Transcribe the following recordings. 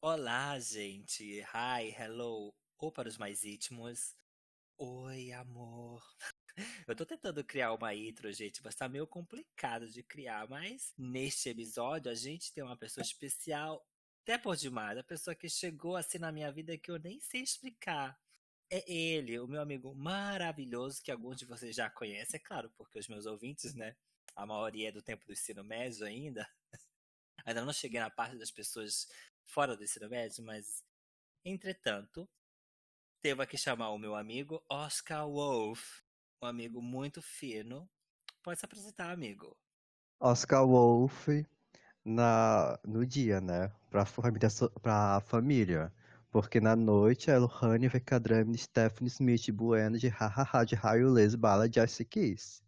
Olá, gente. Hi, hello. Ou para os mais íntimos. Oi, amor. Eu tô tentando criar uma intro, gente, mas tá meio complicado de criar. Mas neste episódio a gente tem uma pessoa especial, até por demais. A pessoa que chegou assim na minha vida que eu nem sei explicar. É ele, o meu amigo maravilhoso, que alguns de vocês já conhecem, é claro, porque os meus ouvintes, né? A maioria é do tempo do ensino médio ainda. Ainda não cheguei na parte das pessoas fora do ensino médio, mas entretanto, devo aqui chamar o meu amigo Oscar Wolf, um amigo muito fino. Pode se apresentar, amigo. Oscar Wolf na, no dia, né? Pra família, pra família. Porque na noite é Lohane Vekadramini Stephanie Smith Bueno de Hahaha de Raio Les Bala de Ice Kiss.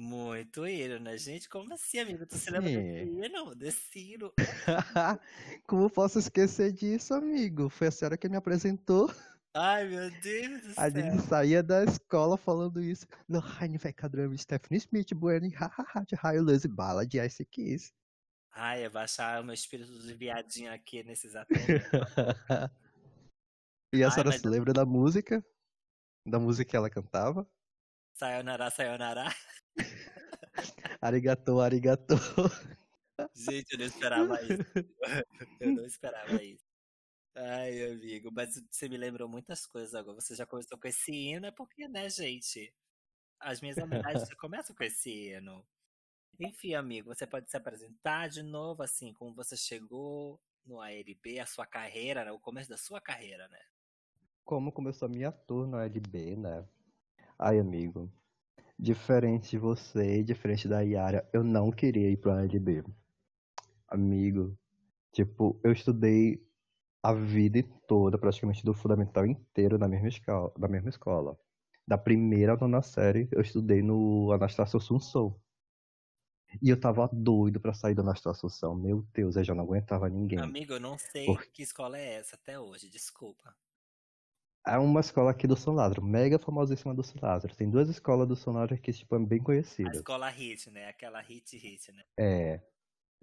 Muito hino, né, gente? Como assim, amigo? Tu se lembra desse hino? Desse hino? Como posso esquecer disso, amigo? Foi a senhora que me apresentou. Ai, meu Deus do A céu. gente saía da escola falando isso. Lohane Vekadramini Stephanie Smith Bueno Hahaha de Raio Les Bala de Ice Kiss. Ai, eu baixar o meu espírito de viadinho aqui nesse exato momento. E a Ai, senhora mas se lembra da música? Da música que ela cantava? Sayonara, sayonara. Arigatou, arigatou. Gente, eu não esperava isso. Eu não esperava isso. Ai, amigo, mas você me lembrou muitas coisas agora. Você já começou com esse hino, é porque, né, gente? As minhas amizades já começam com esse hino. Enfim, amigo, você pode se apresentar de novo, assim, como você chegou no ALB, a sua carreira, né? O começo da sua carreira, né? Como começou a minha tour no LB, né? Ai, amigo. Diferente de você, diferente da Yara, eu não queria ir pro LB. Amigo, tipo, eu estudei a vida toda, praticamente do fundamental inteiro na mesma escola, na mesma escola. Da primeira à nona série, eu estudei no Anastácio Assunção. E eu tava doido pra sair do Anastácio Assunção. Meu Deus, eu já não aguentava ninguém. Amigo, eu não sei Por- que escola é essa até hoje, desculpa. É uma escola aqui do São Lázaro, mega famosíssima do São Lázaro. Tem duas escolas do São Lázaro que, tipo, é bem A conhecidas. escola HIT, né? Aquela HIT HIT, né? É,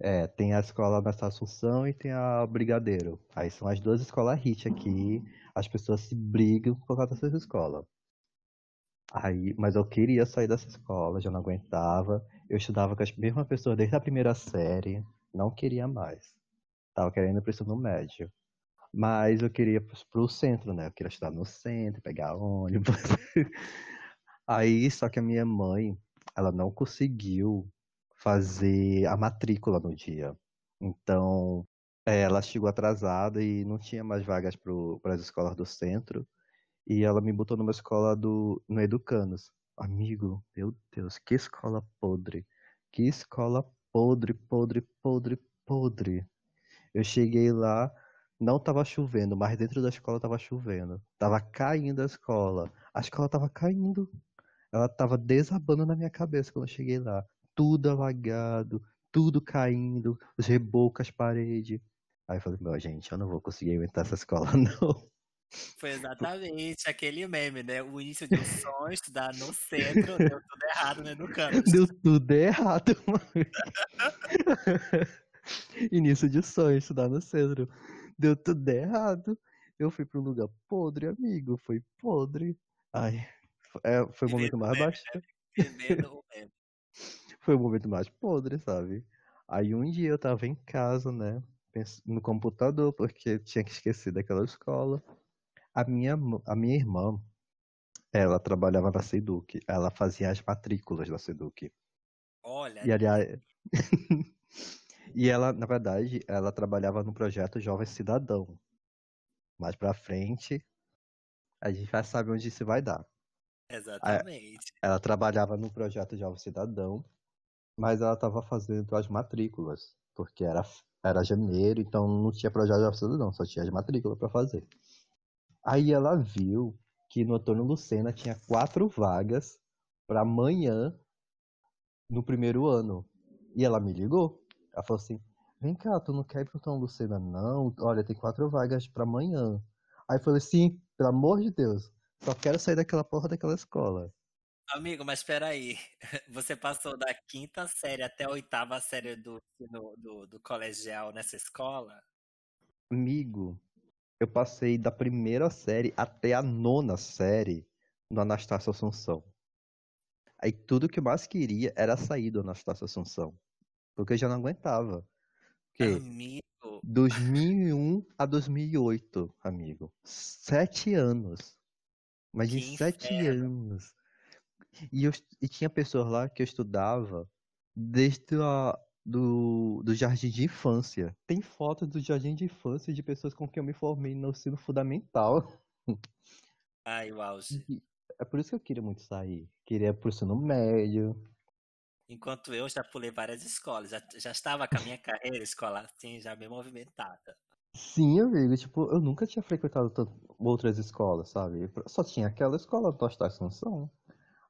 é, tem a escola da Assunção e tem a Brigadeiro. Aí são as duas escolas hit aqui. As pessoas se brigam por causa dessas escolas. Aí, mas eu queria sair dessa escola, já não aguentava. Eu estudava com as mesmas pessoas desde a primeira série, não queria mais. Tava querendo ir pro ensino médio. Mas eu queria pro, pro centro, né? Eu queria estudar no centro, pegar ônibus. Aí, só que a minha mãe, ela não conseguiu fazer a matrícula no dia. Então, é, ela chegou atrasada e não tinha mais vagas para as escolas do centro. E ela me botou numa escola do, no Educanos. Amigo, meu Deus, que escola podre. Que escola podre, podre, podre, podre. Eu cheguei lá, não tava chovendo, mas dentro da escola tava chovendo. Tava caindo a escola. A escola tava caindo. Ela tava desabando na minha cabeça quando eu cheguei lá. Tudo alagado, tudo caindo, os rebocos, as paredes. Aí eu falei, meu, gente, eu não vou conseguir aguentar essa escola, não. Foi exatamente aquele meme, né? O início de um sonho, estudar no centro, deu tudo errado no Educanos. Deu tudo errado, mano. Início de sonho, estudar no centro. Deu tudo errado. Eu fui pra um lugar podre, amigo. Foi podre. Ai, é, foi o momento mais baixo. Vivendo o meme. Foi o momento mais podre, sabe? Aí um dia eu tava em casa, né? No computador, porque tinha que esquecer daquela escola. A minha, a minha irmã, ela trabalhava na Seduc. Ela fazia as matrículas da Seduc. Olha, E aliás. e ela, na verdade, ela trabalhava no projeto Jovem Cidadão. Mais pra frente, a gente vai saber onde isso vai dar. exatamente. Ela trabalhava no projeto Jovem Cidadão, mas ela estava fazendo as matrículas, porque era, era janeiro, então não tinha projeto Jovem Cidadão, só tinha as matrículas para fazer. Aí ela viu que no Antônio Lucena tinha quatro vagas para amanhã no primeiro ano. E ela me ligou. Ela falou assim: Vem cá, tu não quer ir pro Antônio Lucena, não? Olha, tem quatro vagas para amanhã. Aí eu falei: Sim, pelo amor de Deus, só quero sair daquela porra daquela escola. Amigo, mas peraí. Você passou da quinta série até a oitava série do, do, do, do colegial nessa escola? Amigo, eu passei da primeira série até a nona série no Anastácio Assunção. Aí tudo que eu mais queria era sair do Anastácio Assunção. Porque eu já não aguentava. Porque Amigo, 2001 a 2008, amigo. Sete anos. Imagina, Que sete inferno. anos. E, eu, e tinha pessoas lá que eu estudava desde a, do, do jardim de infância. Tem fotos do jardim de infância de pessoas com quem eu me formei no ensino fundamental. ai. E é por isso que eu queria muito sair. Queria pro ensino médio. Enquanto eu já pulei várias escolas, já, já estava com a minha carreira escolar assim, já bem movimentada. Sim, amigo, tipo, eu nunca tinha frequentado outras escolas, sabe? Só tinha aquela escola do Hostal Assunção.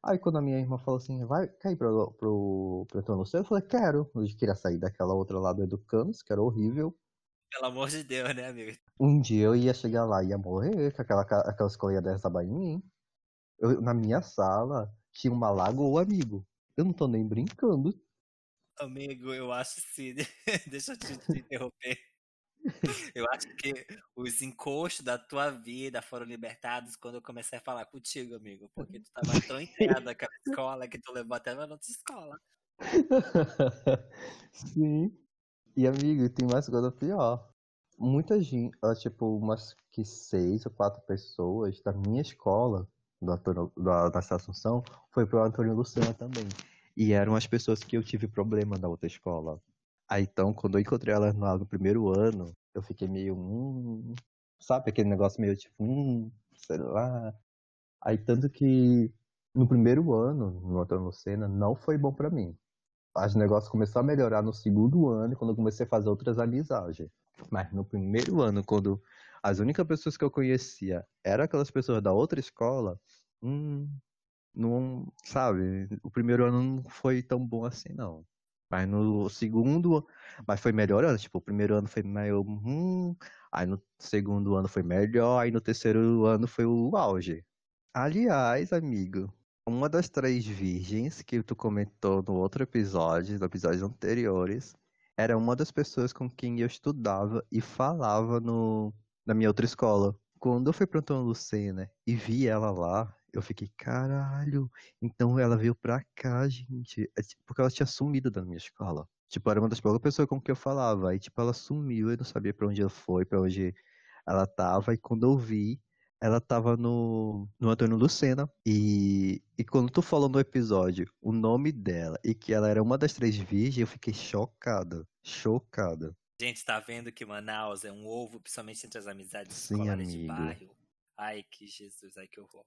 Aí quando a minha irmã falou assim, vai cair pro, pro, pro Antônio Lucena, eu falei, quero. Eu queria sair daquela outra lá do Educandos, que era horrível. Pelo amor de Deus, né, amigo? Um dia eu ia chegar lá e ia morrer, que aquela, aquela escola ia desabar em mim. Eu, na minha sala tinha uma lagoa, amigo. Eu não tô nem brincando. Amigo, eu acho sim. Deixa eu te, te interromper. Eu acho que os encostos da tua vida foram libertados quando eu comecei a falar contigo, amigo. Porque tu tava tão inteirado daquela escola que tu levou até na outra escola. Sim. E amigo, tem mais coisa pior. Muita gente, tipo, umas que seis ou quatro pessoas da minha escola, do Antônio, da, da Assunção, foi pro Antônio Lucena também. E eram as pessoas que eu tive problema na outra escola. Aí então, quando eu encontrei elas no primeiro ano, eu fiquei meio, hum, sabe, aquele negócio meio tipo, hum, sei lá. Aí tanto que no primeiro ano, no Antônio Lucena, não foi bom pra mim os negócios começaram a melhorar no segundo ano, quando eu comecei a fazer outras amizades. Mas no primeiro ano, quando as únicas pessoas que eu conhecia eram aquelas pessoas da outra escola, hum, não, sabe, o primeiro ano não foi tão bom assim, não. Mas no segundo, mas foi melhorando, tipo, o primeiro ano foi meio, hum, aí no segundo ano foi melhor, aí no terceiro ano foi o auge. Aliás, amigo, uma das três virgens que tu comentou no outro episódio, no episódios anteriores, era uma das pessoas com quem eu estudava e falava no, na minha outra escola. Quando eu fui pra Antônio Lucena e vi ela lá, eu fiquei, caralho, então ela veio pra cá, gente. É porque ela tinha sumido da minha escola. Tipo, era uma das poucas pessoas com quem eu falava. Aí, tipo, ela sumiu, eu não sabia pra onde ela foi, pra onde ela tava. E quando eu vi, ela tava no, no Antônio Lucena. E, e quando tu falou no episódio o nome dela e que ela era uma das três virgens, eu fiquei chocada. Chocada. Gente, tá vendo que Manaus é um ovo, principalmente entre as amizades Sim, escolares de amigo. bairro. Ai, que Jesus, ai que horror.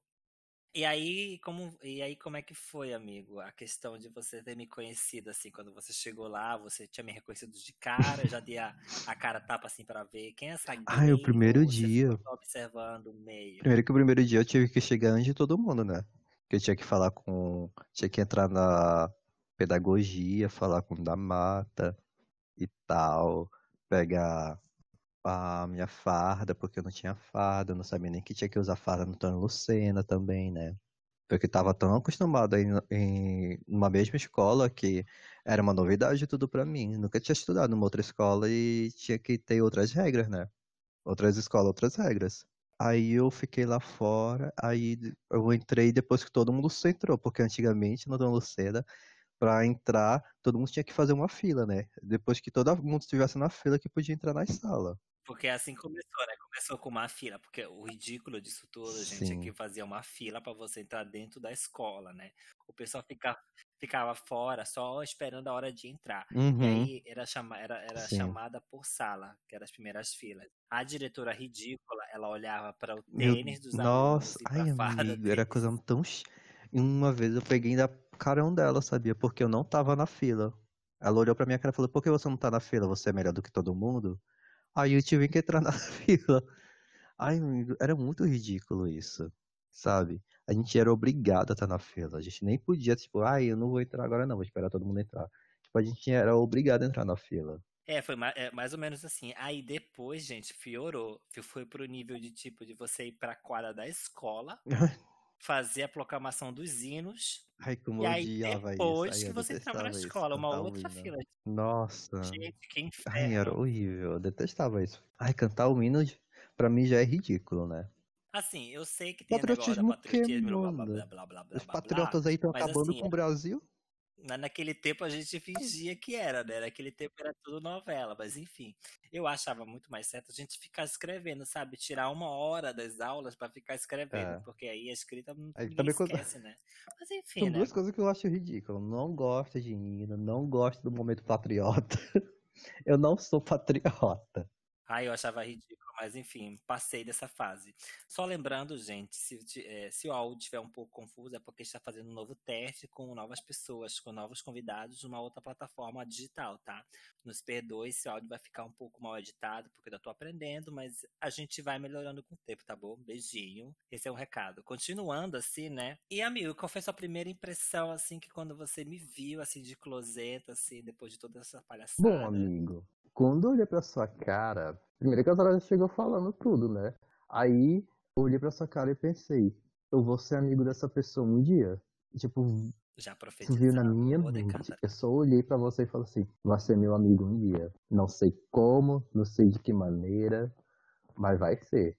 E aí, como, e aí, como é que foi, amigo? A questão de você ter me conhecido, assim, quando você chegou lá, você tinha me reconhecido de cara, já dei a, a cara tapa, assim, pra ver quem é essa Ai, o gay, primeiro dia. só observando o meio? Primeiro que o primeiro dia eu tive que chegar antes de todo mundo, né? Porque eu tinha que falar com. Tinha que entrar na pedagogia, falar com o da mata e tal. Pegar a minha farda, porque eu não tinha farda, eu não sabia nem que tinha que usar farda no Tony Lucena também, né? Porque eu tava tão acostumado em, em uma mesma escola que era uma novidade tudo pra mim. Nunca tinha estudado numa outra escola e tinha que ter outras regras, né? Outras escolas, outras regras. Aí eu fiquei lá fora, aí eu entrei depois que todo mundo entrou, porque antigamente no Dom Lucena, pra entrar, todo mundo tinha que fazer uma fila, né? Depois que todo mundo estivesse na fila que podia entrar na sala. Porque assim começou, né? Começou com uma fila, porque o ridículo disso tudo, gente, é Sim. que fazia uma fila pra você entrar dentro da escola, né? O pessoal fica, ficava fora só esperando a hora de entrar. E Uhum, aí era, chama, era, era sim. chamada por sala, que eram as primeiras filas. A diretora ridícula, ela olhava para o Meu, tênis dos nossa, alunos e para ai amigo, era coisa tão. Uma vez eu peguei ainda carão dela, sabia? Porque eu não tava na fila. Ela olhou pra minha cara e falou: Por que você não tá na fila? Você é melhor do que todo mundo? Aí eu tive que entrar na fila. Ai, era muito ridículo isso, sabe? A gente era obrigado a estar na fila. A gente nem podia, tipo, ai, eu não vou entrar agora não, vou esperar todo mundo entrar. Tipo, a gente era obrigado a entrar na fila. É, foi mais, é, mais ou menos assim. Aí depois, gente, piorou. Foi pro nível de tipo de você ir pra quadra da escola fazer a proclamação dos hinos. Ai, E aí, depois. Ai, que você entrava na detestava isso, escola, uma outra fila. Nossa. Gente, que Ai, era inferno. horrível. Eu detestava isso. Ai, cantar o hino pra mim já é ridículo, né? Assim, eu sei que tem negócio Patriotismo patriotismo, blá, blá, blá, blá, blá, blá, Os blá, blá. patriotas aí estão acabando assim, com o Brasil. Na- naquele tempo a gente fingia que era, né? Naquele tempo era tudo novela, mas enfim. Eu achava muito mais certo a gente ficar escrevendo, sabe? Tirar uma hora das aulas pra ficar escrevendo, É. porque aí a escrita não- também esquece, né? Mas enfim, São né? duas coisas que eu acho ridículo. Eu Não gosto de hino, não gosto do momento patriota. Eu não sou patriota. Ah, eu achava ridículo, mas enfim, passei dessa fase. Só lembrando, gente, se, eh, se o áudio estiver um pouco confuso, é porque está fazendo um novo teste com novas pessoas, com novos convidados, numa outra plataforma digital, tá? Nos perdoe se o áudio vai ficar um pouco mal editado, porque eu tô aprendendo, mas a gente vai melhorando com o tempo, tá bom? Beijinho. Esse é um recado. Continuando assim, né? E amigo, qual foi a sua primeira impressão, assim, que quando você me viu, assim, de closet, assim, depois de toda essa palhaçada? Bom, amigo, quando eu olhei pra sua cara, primeiro que a senhora chegou falando tudo, né? Aí eu olhei pra sua cara e pensei, eu vou ser amigo dessa pessoa um dia. Tipo, Já isso veio na minha mente. Eu só olhei pra você e falei assim, vai ser meu amigo um dia. Não sei como, não sei de que maneira, mas vai ser.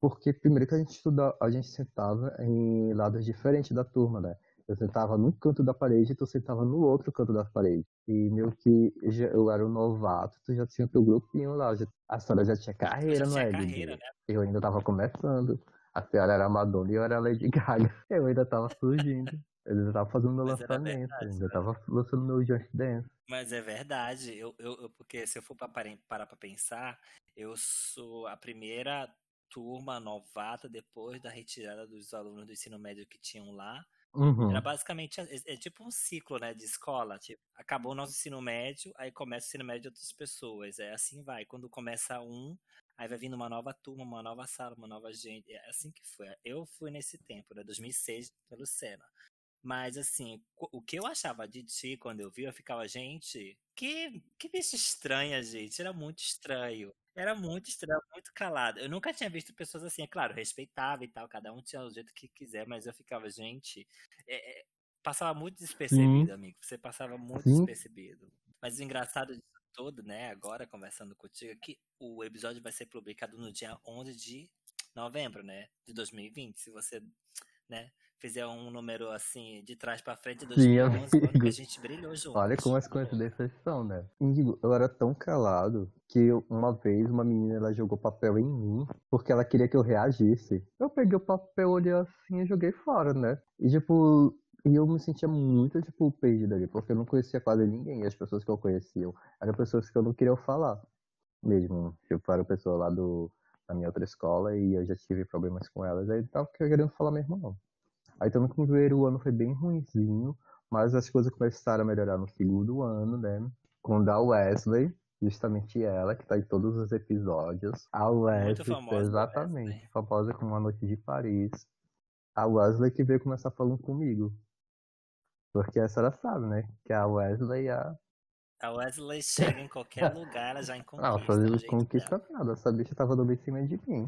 Porque primeiro que a gente estuda, a gente sentava em lados diferentes da turma, né? Eu sentava num canto da parede e tu sentava no outro canto da parede. E meio que já- eu era um novato, tu já tinha teu grupinho lá. já- a senhora já tinha carreira, Já não é, carreira, né? Eu ainda tava começando. A senhora era Madonna e eu era Lady Gaga. Eu ainda tava surgindo. Eu ainda tava fazendo meu Mas lançamento. verdade, Eu ainda né? tava lançando meu Just Dance. Mas é verdade, eu, eu, eu- porque se eu for pra pare- parar pra pensar, eu sou a primeira turma novata depois da retirada dos alunos do ensino médio que tinham lá. Uhum. Era basicamente, é, é tipo um ciclo, né, de escola. Tipo, acabou o nosso ensino médio, aí começa o ensino médio de outras pessoas. É assim vai. Quando começa um, aí vai vindo uma nova turma, uma nova sala, uma nova gente. É assim que foi. Eu fui nesse tempo, né, 2006, pelo Sena. Mas assim, o que eu achava de ti quando eu vi, eu ficava, gente, que, que bicho estranha, gente. Era muito estranho. Era muito estranho, muito calado. Eu nunca tinha visto pessoas assim, é claro, respeitava e tal, cada um tinha o jeito que quiser, mas eu ficava, gente, é- é, passava muito despercebido, amigo. Você passava muito despercebido. Mas o engraçado disso tudo, né, agora conversando contigo, é que o episódio vai ser publicado no dia 11 de novembro, né, de 2020. Se você, né, fizer um número assim, de trás pra frente, de Sim, 2011, quando que amigo. a gente brilhou juntos. Olha como as coincidências são, né? Índigo, eu era tão calado que uma vez uma menina ela jogou papel em mim porque ela queria que eu reagisse. Eu peguei o papel, olhei assim e joguei fora, né? E tipo, e eu me sentia muito, tipo, perdido ali, porque eu não conhecia quase ninguém. E as pessoas que eu conhecia eram pessoas que eu não queria falar mesmo. Tipo, eram pessoas lá do, da minha outra escola e eu já tive problemas com elas. Aí eu tava querendo falar mesmo, não. Aí também com o primeiro ano foi bem ruimzinho, mas as coisas começaram a melhorar no segundo ano, né? Com a Wesley, justamente ela, que tá em todos os episódios. A Wesley, famosa, exatamente, Wesley. famosa como A Noite de Paris. A Wesley que veio começar falando comigo. Porque a senhora sabe, né? Que a Wesley é a. A Wesley chega em qualquer lugar, ela já Ah, conquista. fazer o jeito conquista nada. Essa bicha tava dando em cima de mim.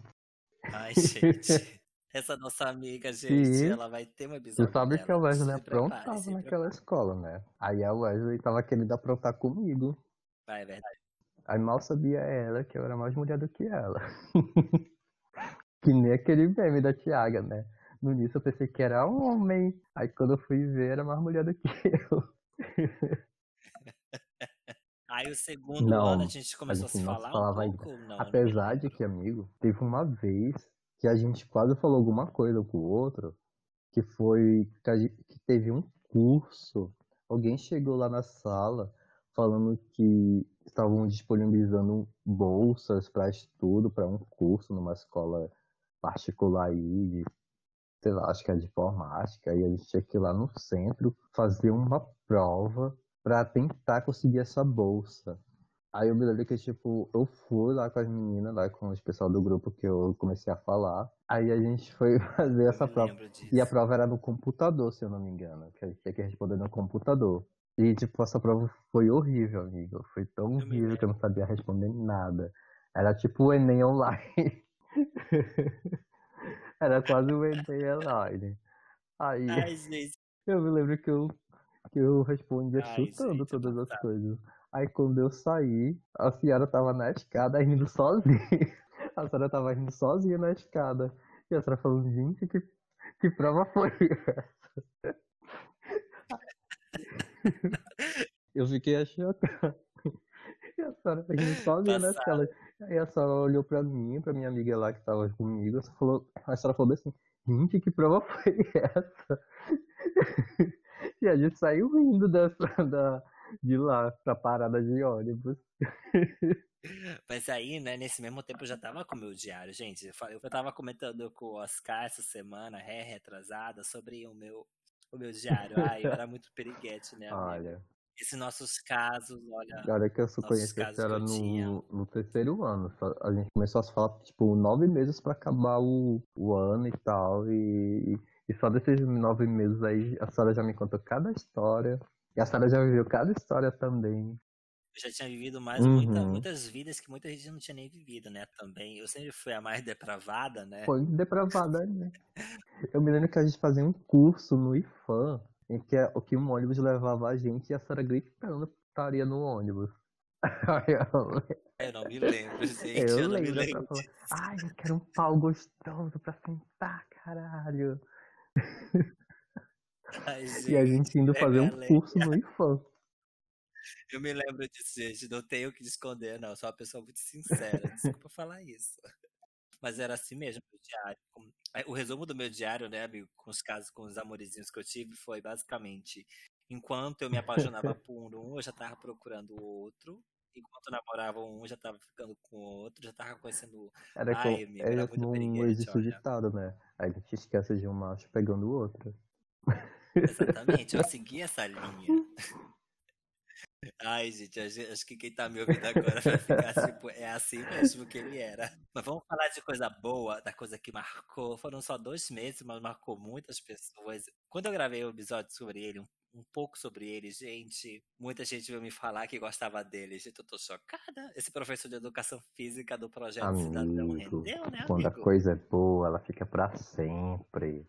Ai, gente. Essa nossa amiga, gente, Sim. ela vai ter um episódio. Você sabe dela. que a Wesley aprontava se naquela escola, né? Aí a Wesley tava querendo aprontar comigo. Ah, é verdade. Aí mal sabia ela que eu era mais mulher do que ela. que nem aquele meme da Tiaga, né? No início eu pensei que era homem. Aí quando eu fui ver, era mais mulher do que eu. Aí o segundo Não, ano a gente começou a, gente se não falar se falava um pouco? Não, não Apesar me de que, amigo, teve uma vez que a gente quase falou alguma coisa com o outro, que foi que, gente- que teve um curso. Alguém chegou lá na sala falando que estavam disponibilizando bolsas para estudo para um curso numa escola particular aí, de, sei lá, acho que é de informática, e a gente tinha que ir lá no centro fazer uma prova para tentar conseguir essa bolsa. Aí eu me lembro que, tipo, eu fui lá com as meninas, lá com os pessoal do grupo que eu comecei a falar. Aí a gente foi fazer Eu essa prova. disso. E a prova era no computador, se eu não me engano. Que a gente tinha que responder no computador. E, tipo, essa prova foi horrível, amigo. Foi tão horrível que eu não sabia responder nada. Era tipo o Enem online. Era quase o Enem online. Aí Ai, eu me lembro que eu, que eu respondia Ai, chutando gente, todas as passado. coisas. Aí quando eu saí, a senhora tava na escada rindo sozinha. A senhora tava rindo sozinha na escada. E a senhora falando, gente, que, que prova foi essa? Eu fiquei achando. E a senhora rindo sozinha na escada. Aí a senhora olhou pra mim, pra minha amiga lá que tava comigo, a senhora falou, a senhora falou assim, gente, que prova foi essa? E a gente saiu rindo dessa, da, de lá pra parada de ônibus. Mas aí, né, nesse mesmo tempo eu já tava com o meu diário, gente. Eu tava comentando com o Oscar essa semana, ré, retrasada, sobre o meu, o meu diário. Ai, eu era muito periguete, né? Olha, Esses nossos casos, olha, olha que eu só conheci a senhora no, no terceiro ano. A gente começou a se falar, tipo, nove meses pra acabar o, o ano e tal. E, e só desses nove meses aí, a senhora já me contou cada história. E a senhora já viveu cada história também. Eu já tinha vivido mais muita- Uhum. muitas vidas que muita gente não tinha nem vivido, né? Também. Eu sempre fui a mais depravada, né? Foi depravada, né? Eu me lembro que a gente fazia um curso no IFAM, em que, é- que um ônibus levava a gente e a senhora gritando putaria no ônibus. Eu, não me lembro, gente. eu Eu, lembro, lembro. ai, eu quero um pau gostoso pra sentar, caralho. Ai, E a gente, indo fazer um curso no IFAM. Eu me lembro disso, gente. Não tenho o que esconder, não. Sou uma pessoa muito sincera. Desculpa falar isso. Mas era assim mesmo, meu diário. Com- é, O resumo do meu diário, né, amigo, com os casos, com os amorezinhos que eu tive, foi basicamente: enquanto eu me apaixonava por um, eu já tava procurando outro. Enquanto eu namorava um, eu já tava ficando com outro, já tava conhecendo. Era Ai, como, amigo, era é muito periguete, existe ditado, né? Aí a gente esquece de um macho pegando o outro. Exatamente, eu segui essa linha. Ai, gente, acho que quem tá me ouvindo agora vai ficar tipo, é assim mesmo que ele era. Mas vamos falar de coisa boa, da coisa que marcou. Foram só dois meses, mas marcou muitas pessoas. Quando eu gravei o episódio sobre ele, um, um pouco sobre ele, gente, muita gente veio me falar que gostava dele. Gente, eu tô chocada. Esse professor de educação física do Projeto Cidadão Amigo, rendeu, né, quando a amigo? coisa é boa, ela fica pra sempre.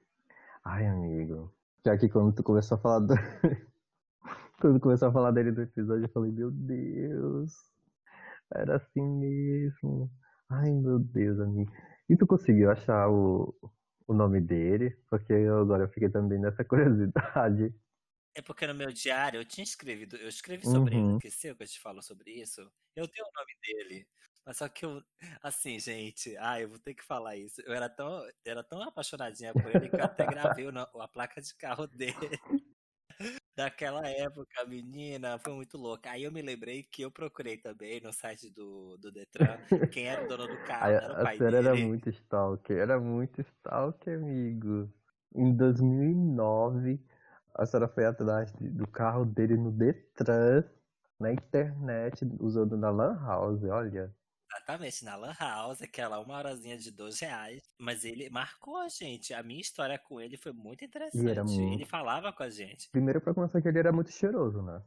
Ai, amigo. Já que quando tu começou a falar do... quando começou a falar dele do episódio, eu falei, meu Deus, era assim mesmo. Ai, meu Deus, amigo. E tu conseguiu achar o, o nome dele? Porque eu, agora eu fiquei também nessa curiosidade. É porque no meu diário eu tinha escrevido, eu escrevi sobre ele, Uhum. esqueceu que eu te falo sobre isso? Eu tenho o nome dele. Mas só que eu, assim, gente, ah, eu vou ter que falar isso. Eu era tão, era tão apaixonadinha por ele que eu até gravei o a placa de carro dele. Daquela época, menina, foi muito louca. Aí eu me lembrei que eu procurei também no site do, do Detran quem era o dono do carro, era o a pai senhora era dele. muito stalker, era muito stalker, amigo. Em 2009, a senhora foi atrás do carro dele no Detran, na internet, usando na Lan House, olha. Exatamente, na Lan House, aquela uma horazinha de dois reais. Mas ele marcou a gente. A minha história com ele foi muito interessante. Ele muito. falava com a gente. Primeiro pra começar que ele era muito cheiroso, né?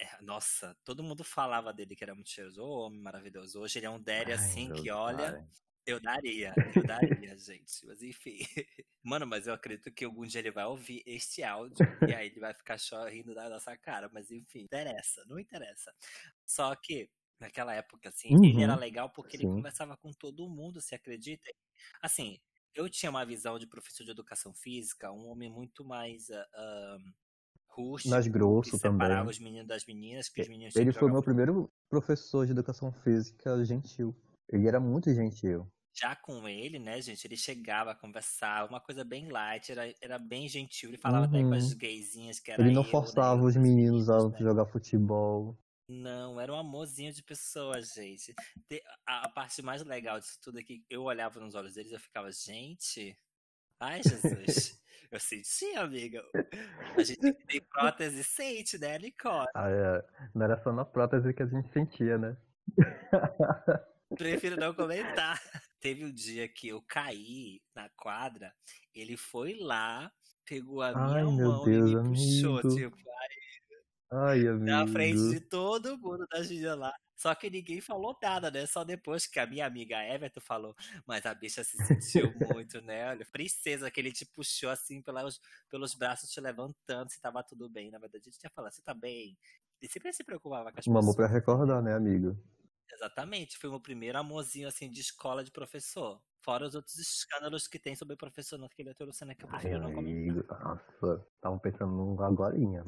É, nossa, todo mundo falava dele que era muito cheiroso. Ô, homem maravilhoso. Hoje ele é um Ai, assim meu que, olha, eu daria. Eu daria, gente. Mas enfim. Mano, mas eu acredito que algum dia ele vai ouvir este áudio e aí ele vai ficar só rindo da nossa cara. Mas enfim, interessa, não interessa. Só que, naquela época, assim, ele era Uhum, legal porque ele sim. conversava com todo mundo, você acredita? Assim, eu tinha uma visão de professor de educação física, um homem muito mais ah, ah, Mais rústico, que grosso separava também. os meninos das meninas, que os meninos Ele foi meu primeiro professor de educação física gentil. Ele era muito gentil. Já com ele, né, gente, ele chegava a conversar, uma coisa bem light, era, era bem gentil. Ele falava até com as Uhum. gaysinhas que era Ele não eu, né, forçava os outras meninos a né? jogar futebol. Não, era um amorzinho de pessoa, gente. Te- A, parte mais legal disso tudo é que eu olhava nos olhos deles e eu ficava, gente, ai Jesus. Eu senti, amiga. A gente tem prótese sente, né, Nicole? Ah, é, não era só na prótese que a gente sentia, né? Prefiro não comentar. Teve um dia que eu caí na quadra, ele foi lá, pegou a minha Ai, mão e Deus, me puxou, amigo. tipo, Ai, na frente de amigo. todo mundo da Gina lá. Só que ninguém falou nada, né? Só depois que a minha amiga Everton falou, mas a bicha se sentiu muito, né? Olha, princesa, que ele te puxou assim pelos, pelos braços, te levantando, se tava tudo bem. Na verdade, a gente ia falar, você tá bem? E sempre se preocupava com as Um amor pessoas. pra recordar, né, amigo? Exatamente, foi o meu primeiro amorzinho assim de escola de professor. Fora os outros escândalos que tem sobre professor naquele outro cena que eu Ai, prefiro não comentar. amigo, nossa, tava pensando num agorinha.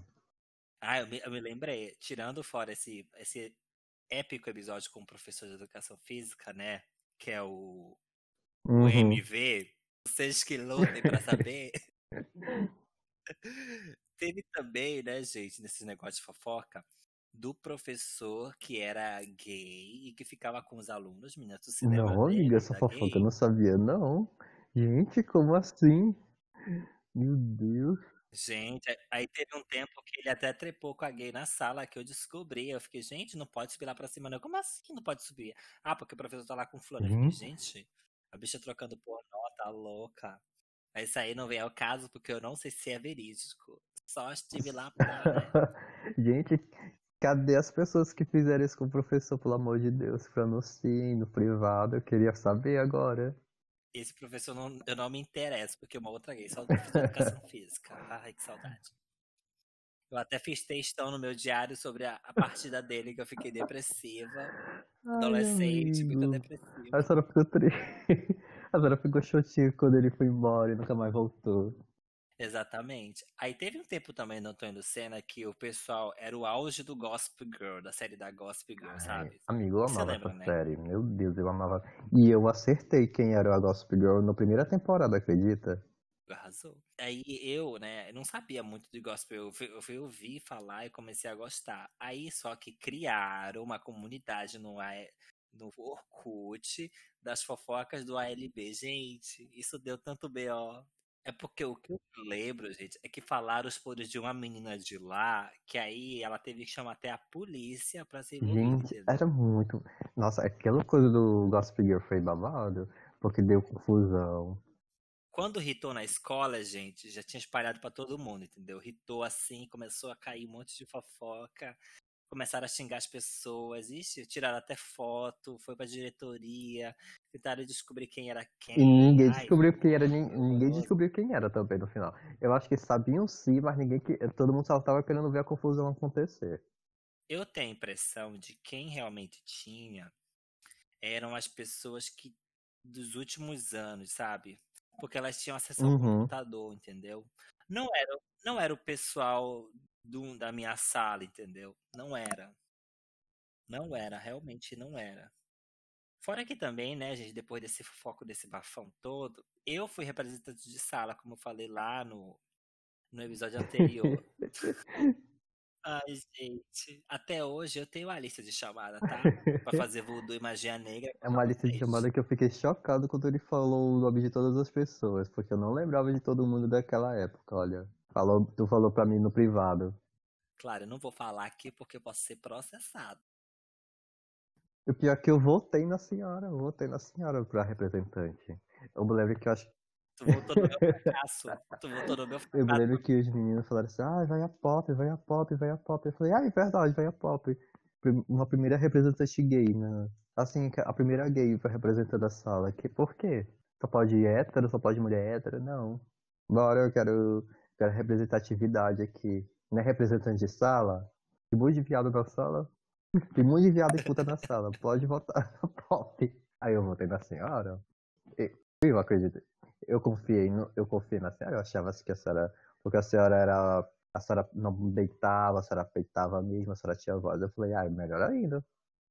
Ah, eu me, eu me lembrei, tirando fora esse, esse épico episódio com o professor de educação física, né? Que é o, o Uhum. MV, vocês que lutem pra saber. Teve também, né, gente, nesses negócios de fofoca, do professor que era gay e que ficava com os alunos, menina, tu se Não, dele, amiga, essa fofoca gay? eu não sabia, não. Gente, como assim? Meu Deus. Gente, aí teve um tempo que ele até trepou com a gay na sala que eu descobri. Eu fiquei, gente, não pode subir lá pra cima, não. Como assim não pode subir? Ah, porque o professor tá lá com fulano. Eu fiquei, Gente. a bicha trocando pornô, tá louca. Aí Isso aí não vem ao caso, porque eu não sei se é verídico. Só estive lá pra, né? Gente, cadê as pessoas que fizeram isso com o professor, pelo amor de Deus? Pra no sim, no privado, eu queria saber agora. Esse professor não, eu não me interesso, porque uma outra gay, só professor de educação física. Ai, que saudade. Eu até fiz textão no meu diário sobre a, a partida dele, que eu fiquei depressiva. Ai, Adolescente, muito amigo. depressiva. A senhora ficou triste. A senhora ficou chotinha quando ele foi embora e nunca mais voltou. Exatamente. Aí teve um tempo também no Antônio Lucena que o pessoal era o auge do Gossip Girl, da série da Gossip Girl, Ai, sabe? amigo, eu amava lembra, essa né? série. Meu Deus, eu amava. E eu acertei quem era a Gossip Girl na primeira temporada, acredita? Arrasou. Aí eu, né, não sabia muito de gospel. Eu fui, eu fui ouvir falar e comecei a gostar. Aí só que criaram uma comunidade no, no Orkut das fofocas do ALB. Gente, isso deu tanto B.O. É porque o que eu lembro, gente, é que falaram os podres de uma menina de lá, que aí ela teve que chamar até a polícia pra ser Gente, era muito. Nossa, aquela coisa do Gossip Girl foi babado, porque deu confusão. Quando hitou na escola, gente, já tinha espalhado pra todo mundo, entendeu? Hitou assim, começou a cair um monte de fofoca, começaram a xingar as pessoas, ixi, tiraram até foto, foi pra diretoria, tentaram descobrir quem era quem. E ninguém Ai, descobriu quem era, nin- ninguém descobriu quem era também no final. Eu acho que sabiam sim, mas ninguém que. Todo mundo só tava querendo ver a confusão acontecer. Eu tenho a impressão de quem realmente tinha eram as pessoas que dos últimos anos, sabe? Porque elas tinham acesso ao Uhum. computador, entendeu? Não era, não era o pessoal do, da minha sala, entendeu? Não era. Não era, realmente não era. Fora que também, né, gente, depois desse foco desse bafão todo, eu fui representante de sala, como eu falei lá no, no episódio anterior. Ai, gente, até hoje eu tenho a lista de chamada, tá? Pra fazer voodoo e magia negra. É uma lista de chamada que eu fiquei chocado quando ele falou o nome de todas as pessoas, porque eu não lembrava de todo mundo daquela época, olha. Falou, tu falou pra mim no privado. Claro, eu não vou falar aqui porque eu posso ser processado. O pior é que eu votei na senhora, eu votei na senhora pra representante. Eu me lembro que eu acho Tu votou no meu fracasso. Tu votou no meu Eu me fracasso. lembro que os meninos falaram assim, ah, vai a pop, vai a pop, vai a pop. Eu falei, ah, é verdade, vai a pop. Uma primeira representante gay, né? Assim, a primeira gay foi representando a sala. Que, por quê? Só pode hétero, só pode mulher hétero? Não. Bora, eu quero, quero representatividade aqui. Não é representante de sala? Tem muito de viado na sala? Tem muito de viado e puta na sala. Pode votar na pop. Aí eu votei na senhora. Eu acredito. Eu confiei, no, eu confiei na senhora, eu achava que a senhora, porque a senhora era, a senhora não deitava, a senhora peitava mesmo, a senhora tinha voz. Eu falei, ah, melhor ainda.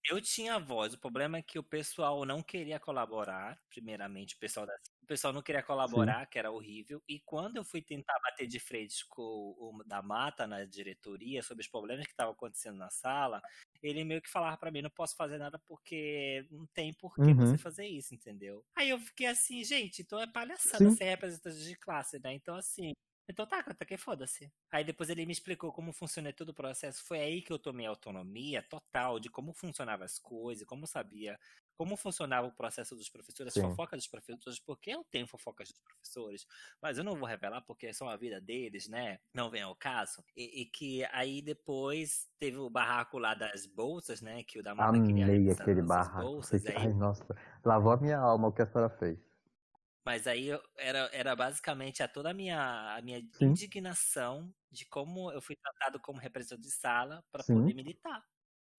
Eu tinha voz, o problema é que o pessoal não queria colaborar, primeiramente, o pessoal da... o pessoal não queria colaborar, que era horrível, e quando eu fui tentar bater de frente com o da Mata na diretoria sobre os problemas que estavam acontecendo na sala, ele meio que falava pra mim, não posso fazer nada porque não tem por que Uhum. você fazer isso, entendeu? Aí eu fiquei assim, gente, então é palhaçada Sim. ser representante de classe, né? Então assim, então tá, tá que foda-se. Aí depois ele me explicou como funciona todo o processo. Foi aí que eu tomei autonomia total de como funcionavam as coisas, como sabia como funcionava o processo dos professores, Sim. as fofocas dos professores, porque eu tenho fofocas dos professores, mas eu não vou revelar porque são a vida deles, né? Não vem ao caso. E, e que aí depois teve o barraco lá das bolsas, né? Que o da queria Amei revisar aquele barraco. bolsas, aí Ai, nossa, lavou a minha alma o que a senhora fez. Mas aí era, era basicamente a toda a minha, a minha Sim. indignação de como eu fui tratado como representante de sala para poder militar.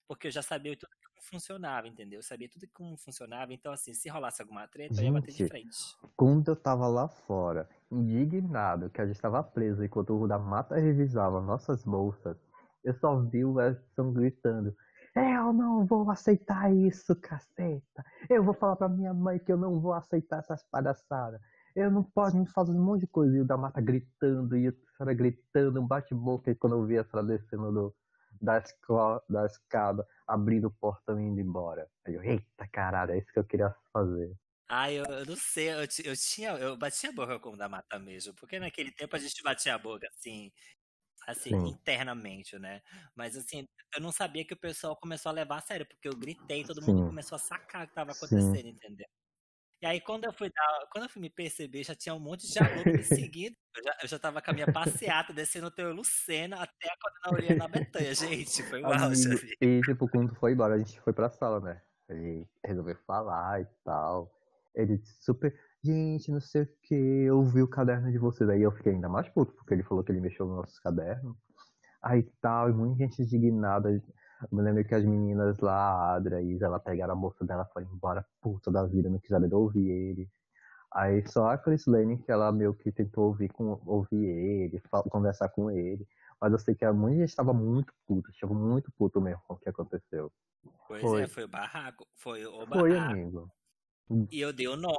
Porque eu já sabia tudo funcionava, entendeu? Eu sabia tudo como funcionava. Então, assim, se rolasse alguma treta, eu ia bater de Gente, frente. Quando eu tava lá fora, indignado que a gente estava preso enquanto o da mata revisava nossas bolsas, eu só vi o Edson gritando: Eu não vou aceitar isso, caceta! Eu vou falar pra minha mãe que eu não vou aceitar essas palhaçadas. Eu não posso me fazer um monte de coisa. E o da mata gritando, e a senhora gritando, um bate-boca. Quando eu vi a senhora descendo do, da, escola, da escada, abrindo o portão e indo embora. Aí eu, eita caralho, é isso que eu queria fazer. Ah, eu, eu não sei, eu, eu tinha, eu batia a boca com o da mata mesmo, porque naquele tempo a gente batia a boca assim, assim, Sim. internamente, né? Mas assim, eu não sabia que o pessoal começou a levar a sério, porque eu gritei, todo mundo Sim. começou a sacar o que tava Sim. acontecendo, entendeu? E aí quando eu fui dar, quando eu fui me perceber, já tinha um monte de aluno me seguindo. Eu já, eu já tava com a minha passeata descendo o teu Lucena até a coordenadoria na Betanha, gente. Foi o auge ali. e tipo, quando foi embora, a gente foi pra sala, né? Ele resolveu falar e tal. Ele super, gente, não sei o que, eu vi o caderno de vocês. Aí eu fiquei ainda mais puto, porque ele falou que ele mexeu no nosso caderno. Aí tal, e muita gente indignada. Eu me lembro que as meninas lá, a Adria e ela pegaram a bolsa dela e foram embora puta da vida, não quiseram ouvir ele. Aí só a Chris Lane, que ela meio que tentou ouvir, com, ouvir ele, conversar com ele. Mas eu sei que a muita gente estava muito puta, estava muito puto mesmo com o que aconteceu. Pois Foi. é, foi o barraco. Foi o Foi, barraco. amigo. E eu dei o nome.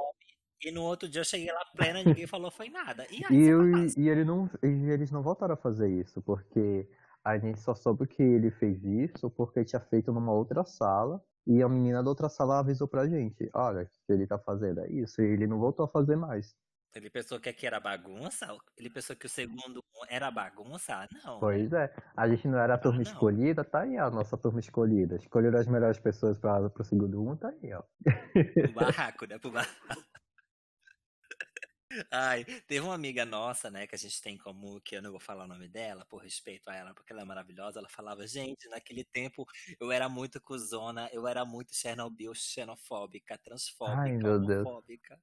E no outro dia eu cheguei lá plena e ninguém falou foi nada. E aí, E, eu, e, ele não, e eles não voltaram a fazer isso, porque a gente só soube que ele fez isso porque tinha feito numa outra sala. E a menina da outra sala avisou pra gente, olha, o que ele tá fazendo é isso, e ele não voltou a fazer mais. Ele pensou que aqui era bagunça? Ele pensou que o segundo era bagunça? Não. Pois é, a gente não era a turma escolhida, tá aí a nossa turma escolhida. Escolheram as melhores pessoas para pro segundo um, tá aí, ó. Pro barraco, né? Pro barraco. Ai, teve uma amiga nossa, né, que a gente tem como, que eu não vou falar o nome dela, por respeito a ela, porque ela é maravilhosa. Ela falava, gente, naquele tempo eu era muito cuzona, eu era muito Chernobyl, xenofóbica, transfóbica, Ai, meu Deus.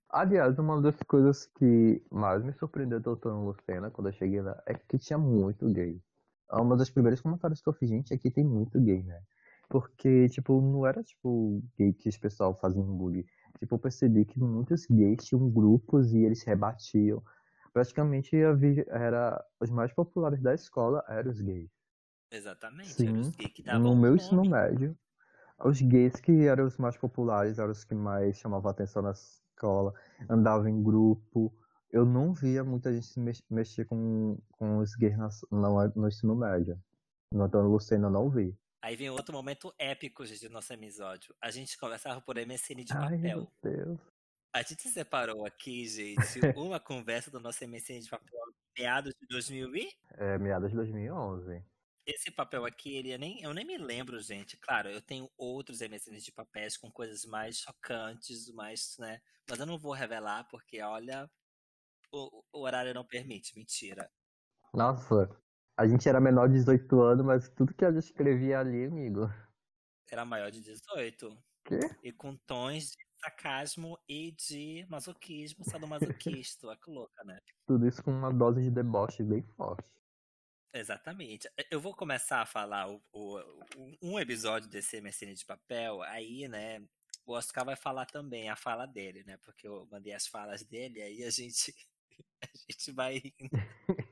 Aliás, uma das coisas que mais me surpreendeu doutor Lucena quando eu cheguei lá é que tinha muito gay. Uma dos primeiros comentários que eu fiz, gente, aqui tem muito gay, né? Porque, tipo, não era, tipo, gay que os pessoal faziam bullying. Tipo, eu percebi que muitos gays tinham grupos e eles rebatiam. Praticamente era os mais populares da escola eram os gays. Exatamente, Sim, eram os gays que davam No meu ensino médio, os gays que eram os mais populares, eram os que mais chamavam atenção na escola, andavam em grupo. Eu não via muita gente mexer com, com os gays na, no, no ensino médio. No Antônio Lucena não vi. Aí vem outro momento épico, gente, do nosso episódio. A gente conversava por MSN de Ai, papel. meu Deus. A gente separou aqui, gente, uma conversa do nosso MSN de papel meados de 2000 e... É, meados de 2011. Esse papel aqui, ele eu nem, eu nem me lembro, gente. Claro, eu tenho outros MSNs de papéis com coisas mais chocantes, mais, né? Mas eu não vou revelar porque, olha, o, o horário não permite. Mentira. Nossa, a gente era menor de 18 anos, mas tudo que a gente escrevia ali, amigo. Era maior de 18. Quê? E com tons de sarcasmo e de masoquismo, sadomasoquista. Que louca, né? Tudo isso com uma dose de deboche bem forte. Exatamente. Eu vou começar a falar o- o- um episódio desse MSN de papel, aí, né, o Oscar vai falar também a fala dele, né, porque eu mandei as falas dele, aí a gente, a gente vai...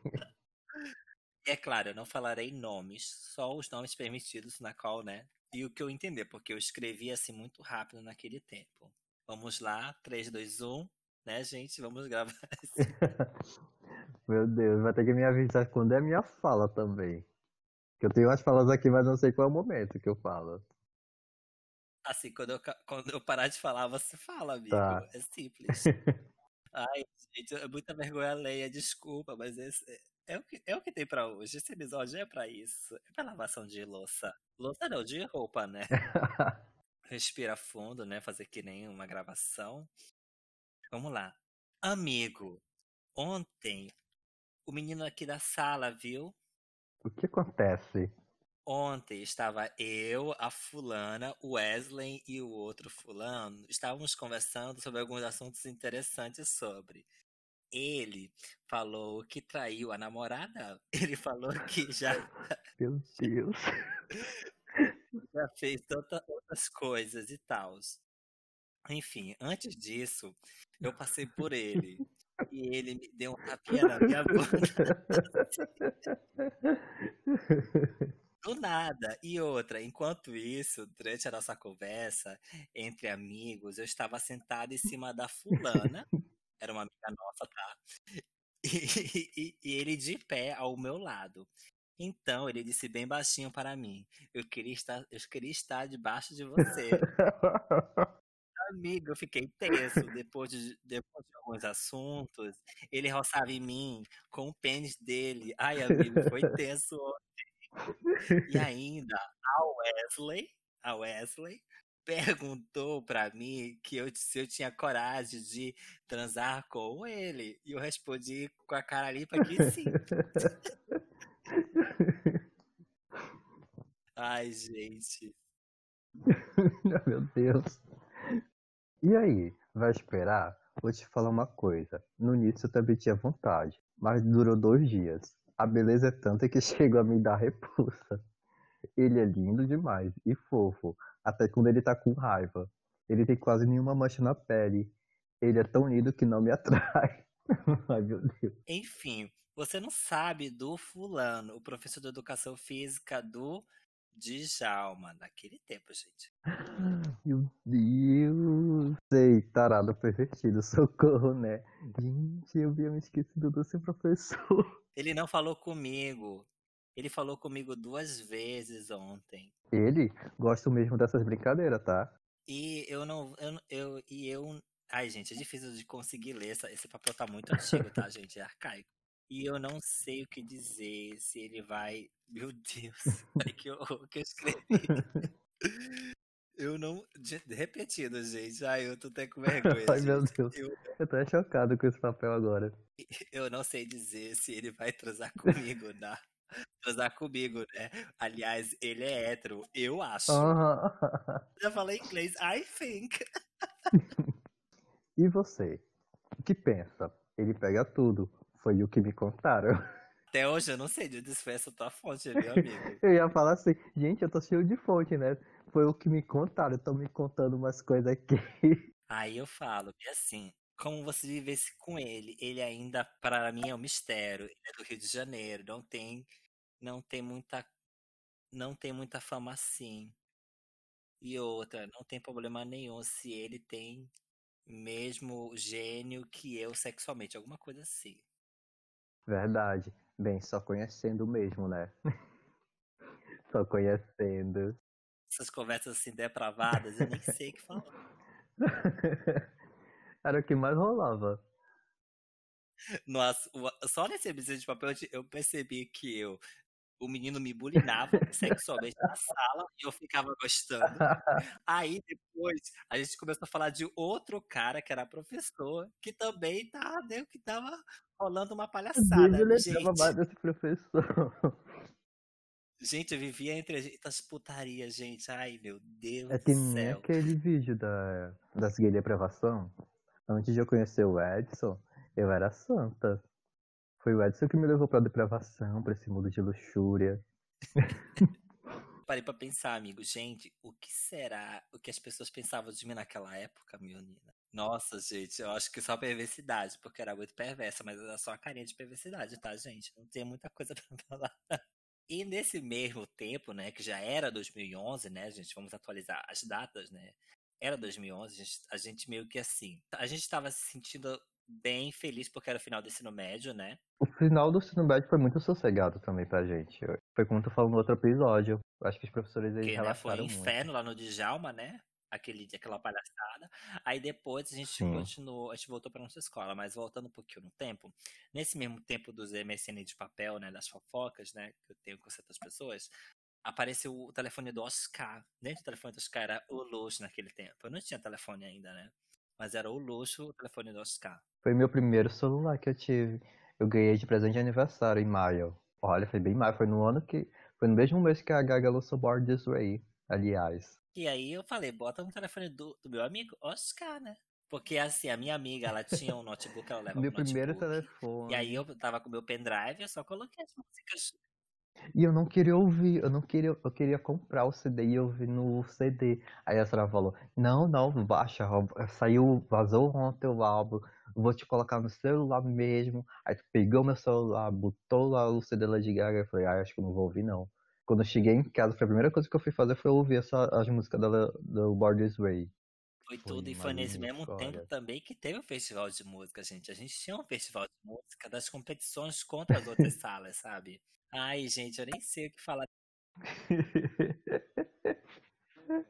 É claro, eu não falarei nomes, só os nomes permitidos na qual, né, e o que eu entender, porque eu escrevi assim muito rápido naquele tempo. Vamos lá, 3, 2, 1, né, gente, vamos gravar. Meu Deus, vai ter que me avisar quando é a minha fala também. Que eu tenho umas falas aqui, mas não sei qual é o momento que eu falo. Assim, quando eu, quando eu parar de falar, você fala, amigo. Tá. É simples. Ai, gente, é muita vergonha alheia, desculpa, mas esse é, é o que, é o que tem pra hoje. Esse episódio é pra isso. É pra lavação de louça. Louça não, de roupa, né? Respira fundo, né? Fazer que nem uma gravação. Vamos lá. Amigo, ontem o menino aqui da sala, viu? O que acontece? Ontem estava eu, a fulana, o Wesley e o outro fulano. Estávamos conversando sobre alguns assuntos interessantes sobre. Ele falou que traiu a namorada. Ele falou que já, Meu Deus. já fez tantas outras coisas e tal. Enfim, antes disso, eu passei por ele. E ele me deu um tapinha na minha bunda. Do nada. E outra, enquanto isso, durante a nossa conversa entre amigos, eu estava sentado em cima da fulana. Era uma amiga nossa, tá? E, e- e ele de pé ao meu lado. Então, ele disse bem baixinho para mim: Eu queria estar, eu queria estar debaixo de você. Amigo, eu fiquei tenso depois de, depois de alguns assuntos. Ele roçava em mim com o pênis dele. Ai, amigo, foi tenso. E ainda, a Wesley, a Wesley perguntou pra mim que eu, se eu tinha coragem de transar com ele. E eu respondi com a cara limpa que sim. Ai, gente. Meu Deus. E aí, vai esperar? Vou te falar uma coisa. No início eu também tinha vontade, mas durou dois dias. A beleza é tanta que chegou a me dar repulsa. Ele é lindo demais e fofo, até quando ele tá com raiva. Ele tem quase nenhuma mancha na pele. Ele é tão lindo que não me atrai. Ai, meu Deus. Enfim, você não sabe do fulano, o professor de educação física do Djalma, naquele tempo, gente. Meu Deus. Sei, tarado pervertido, socorro, né? Gente, eu havia me esquecido do seu professor. Ele não falou comigo. Ele falou comigo duas vezes ontem. Ele gosta mesmo dessas brincadeiras, tá? E eu não. Eu, eu, e eu. Ai, gente, é difícil de conseguir ler. Essa, esse papel tá muito antigo, tá, gente? É arcaico. E eu não sei o que dizer, se ele vai. Meu Deus, é que eu, que eu escrevi. Eu não. de- Repetido, gente. Ai, eu tô até com vergonha. Ai, meu. Deus. Eu, Eu tô chocado com esse papel agora. eu não sei dizer se ele vai transar comigo, né? Transar comigo, né? Aliás, ele é hétero, eu acho. Aham. Já falei inglês, I think. E você? O que pensa? Ele pega tudo. Foi o que me contaram. Até hoje eu não sei de onde foi essa tua fonte, meu amigo. Eu ia falar assim, gente, eu tô cheio de fonte, né? Foi o que me contaram. Estão me contando umas coisas aqui. Aí eu falo, e assim, como você vivesse com ele, ele ainda, para mim, é um mistério. Ele é do Rio de Janeiro, não tem, não tem muita, não tem muita fama assim. E outra, não tem problema nenhum se ele tem mesmo gênio que eu sexualmente, alguma coisa assim. Verdade. Bem, só conhecendo mesmo, né? Só conhecendo. Essas conversas assim depravadas, eu nem sei o que falar. Era o que mais rolava. Nossa, só nesse episódio de papel eu percebi que eu, o menino me bulinava sexualmente na sala e eu ficava gostando. Aí depois a gente começou a falar de outro cara que era professor, que também tá, né, que tava rolando uma palhaçada. Lembrava Gente, mais desse professor. gente, eu vivia entre as putarias, gente. Ai, meu Deus É do que nem céu. aquele vídeo da, das gays de aprovação. Antes de eu conhecer o Edson, eu era santa. Foi o Edson que me levou pra depravação, pra esse mundo de luxúria. Parei pra pensar, amigo. Gente, o que será o que as pessoas pensavam de mim naquela época, menina? Nossa, gente, eu acho que só perversidade, porque era muito perversa, mas era só a carinha de perversidade, tá, gente? Não tem muita coisa pra falar. E nesse mesmo tempo, né, que já era 2011, né, gente, vamos atualizar as datas, né? Era 2011, a gente, a gente meio que assim, a gente tava se sentindo bem feliz porque era o final do ensino médio, né? O final do ensino médio foi muito sossegado também pra gente. Foi como tu falou no outro episódio. Acho que os professores eles Porque né, foi um relaxaram inferno lá no Djalma, né? Aquele, aquela palhaçada. Aí depois a gente Sim. continuou, a gente voltou pra nossa escola, mas voltando um pouquinho no tempo, nesse mesmo tempo dos MSN de papel, né? Das fofocas, né? Que eu tenho com certas pessoas, apareceu o telefone do Oscar. Dentro do telefone do Oscar era o luxo naquele tempo. Eu não tinha telefone ainda, né? Mas era o luxo o telefone do Oscar. Foi meu primeiro celular que eu tive. Eu ganhei de presente de aniversário em maio. Olha, foi bem maio. Foi no ano que. Foi no mesmo mês que a Gaga lançou Born This Way, aliás. E aí eu falei, bota no telefone do, do meu amigo Oscar, né? Porque assim, a minha amiga, ela tinha um notebook, ela leva Meu um primeiro telefone. E aí eu tava com meu pendrive, eu só coloquei as músicas. E eu não queria ouvir, eu não queria, eu queria comprar o CD e ouvir no CD. Aí a senhora falou, não, não, baixa, saiu, vazou ontem o álbum, vou te colocar no celular mesmo. Aí tu pegou meu celular, botou lá o CD Lady Gaga, eu falei, ah, acho que eu não vou ouvir não. Quando eu cheguei em casa, foi a primeira coisa que eu fui fazer foi ouvir essa, as músicas dela, do Born This Way. Foi Foi tudo, e foi nesse mesmo tempo história. também que teve o festival de música, gente. A gente tinha um festival de música das competições contra as outras salas, sabe? Ai, gente, eu nem sei o que falar.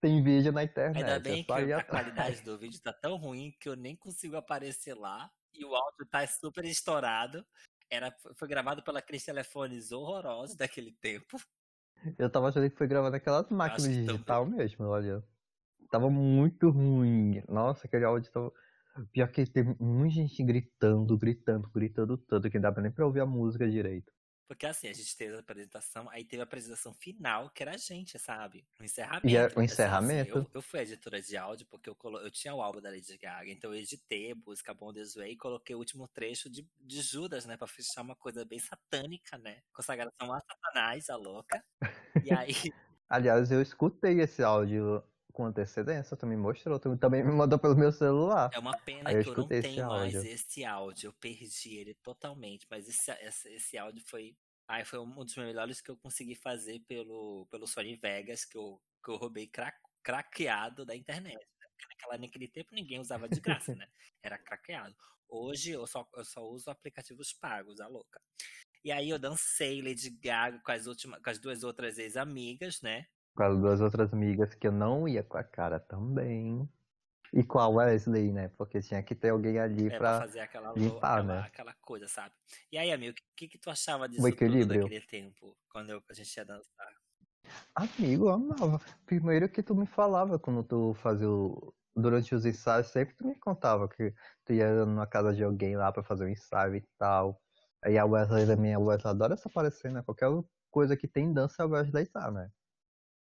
Tem vídeo na internet, Ainda bem é só que a qualidade do vídeo tá tão ruim que eu nem consigo aparecer lá. E o áudio tá super estourado. Era, foi gravado pela Cris Telefones horrorosos daquele tempo. Eu tava achando que foi gravado naquelas máquinas digital mesmo, olha. Tava muito ruim. Nossa, aquele áudio tava. Pior que teve muita gente gritando, gritando, gritando tanto, que não dava nem pra ouvir a música direito. Porque assim, a gente teve a apresentação, aí teve a apresentação final, que era a gente, sabe? O encerramento. E é- o Assim, encerramento? eu, eu fui editora de áudio porque eu, colo... eu tinha o álbum da Lady Gaga, então eu editei a música Bom This Way e coloquei o último trecho de, de Judas, né? Pra fechar uma coisa bem satânica, né? Consagração a Satanás, a louca. E aí, Aliás, eu escutei esse áudio com antecedência, tu me mostrou, tu também me mandou pelo meu celular. é uma pena Aí que eu não tenho mais áudio. esse áudio. Eu perdi ele totalmente, mas esse, esse, esse áudio foi. Ai, foi um dos melhores que eu consegui fazer pelo, pelo Sony Vegas, que eu, que eu roubei cra, craqueado da internet. né? Naquela, naquele tempo ninguém usava de graça, né? Era craqueado. Hoje eu só, eu só uso aplicativos pagos, a louca. E aí eu dancei Lady Gaga com as, últimas, com as duas outras ex-amigas, né? Com as duas outras amigas que eu não ia com a cara também. E com a Wesley, né? Porque tinha que ter alguém ali É, pra pra. fazer aquela, limpar, aquela, né? aquela coisa, sabe? E aí, amigo, o que, que tu achava disso O tudo equilíbrio. daquele tempo, quando eu- a gente ia dançar? Amigo, eu amava. Primeiro que tu me falava quando tu fazia o... Durante os ensaios, sempre tu me contava que tu ia na casa de alguém lá pra fazer um ensaio e tal. Aí a Wesley também, a Wesley adora se aparecer, né? Qualquer coisa que tem dança, a Wesley tá, né?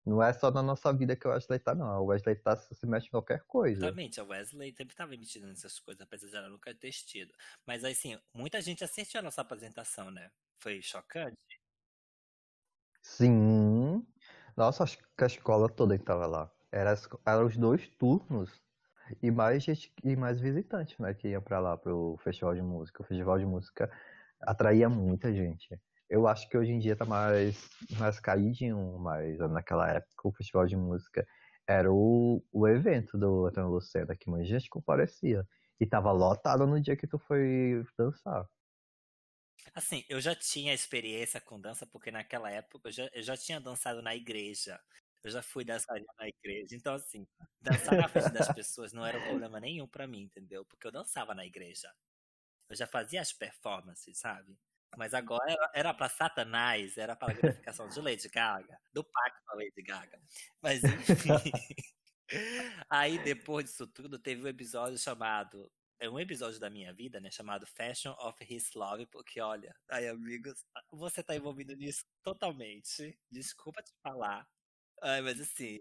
Não é só na nossa vida que a Wesley tá, não. A Wesley tá se mexe em qualquer coisa. Exatamente, a Wesley sempre estava emitindo nessas coisas, apesar de ela nunca ter tido. Mas assim, muita gente assistiu a nossa apresentação, né? Foi chocante. Sim. Nossa, acho que a escola toda estava lá. Era, eram os dois turnos e mais gente e mais visitantes, né, que iam pra lá pro festival de música. O festival de música atraía muita gente. Eu acho que hoje em dia tá mais mais caidinho, mas naquela época o festival de música era o, o evento do Antônio Lucena, que muita gente comparecia. E tava lotado no dia que tu foi dançar. Assim, eu já tinha experiência com dança, porque naquela época eu já, eu já tinha dançado na igreja. Eu já fui dançarina na igreja. Então, assim, dançar na frente das pessoas não era um problema nenhum pra mim, entendeu? Porque eu dançava na igreja. Eu já fazia as performances, sabe? Mas agora era, pra Satanás, era pra glorificação de Lady Gaga, do pacto da Lady Gaga. Mas enfim. Aí depois disso tudo, teve um episódio chamado. É um episódio da minha vida, né? Chamado Fashion of His Love, porque olha, ai amigos, você tá envolvido nisso totalmente. Desculpa te falar. Ai, mas assim,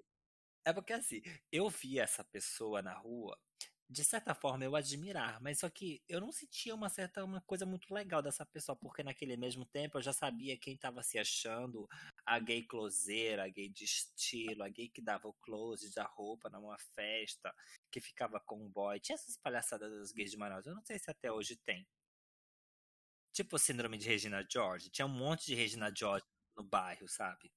é porque assim, eu vi essa pessoa na rua, de certa forma eu admirar, mas só que eu não sentia uma certa uma coisa muito legal dessa pessoa, porque naquele mesmo tempo eu já sabia quem estava se achando a gay closeira, a gay de estilo, a gay que dava o close da roupa numa festa, que ficava com um boy. Tinha essas palhaçadas dos gays de Manaus, eu não sei se até hoje tem. Tipo o síndrome de Regina George, tinha um monte de Regina George no bairro, sabe?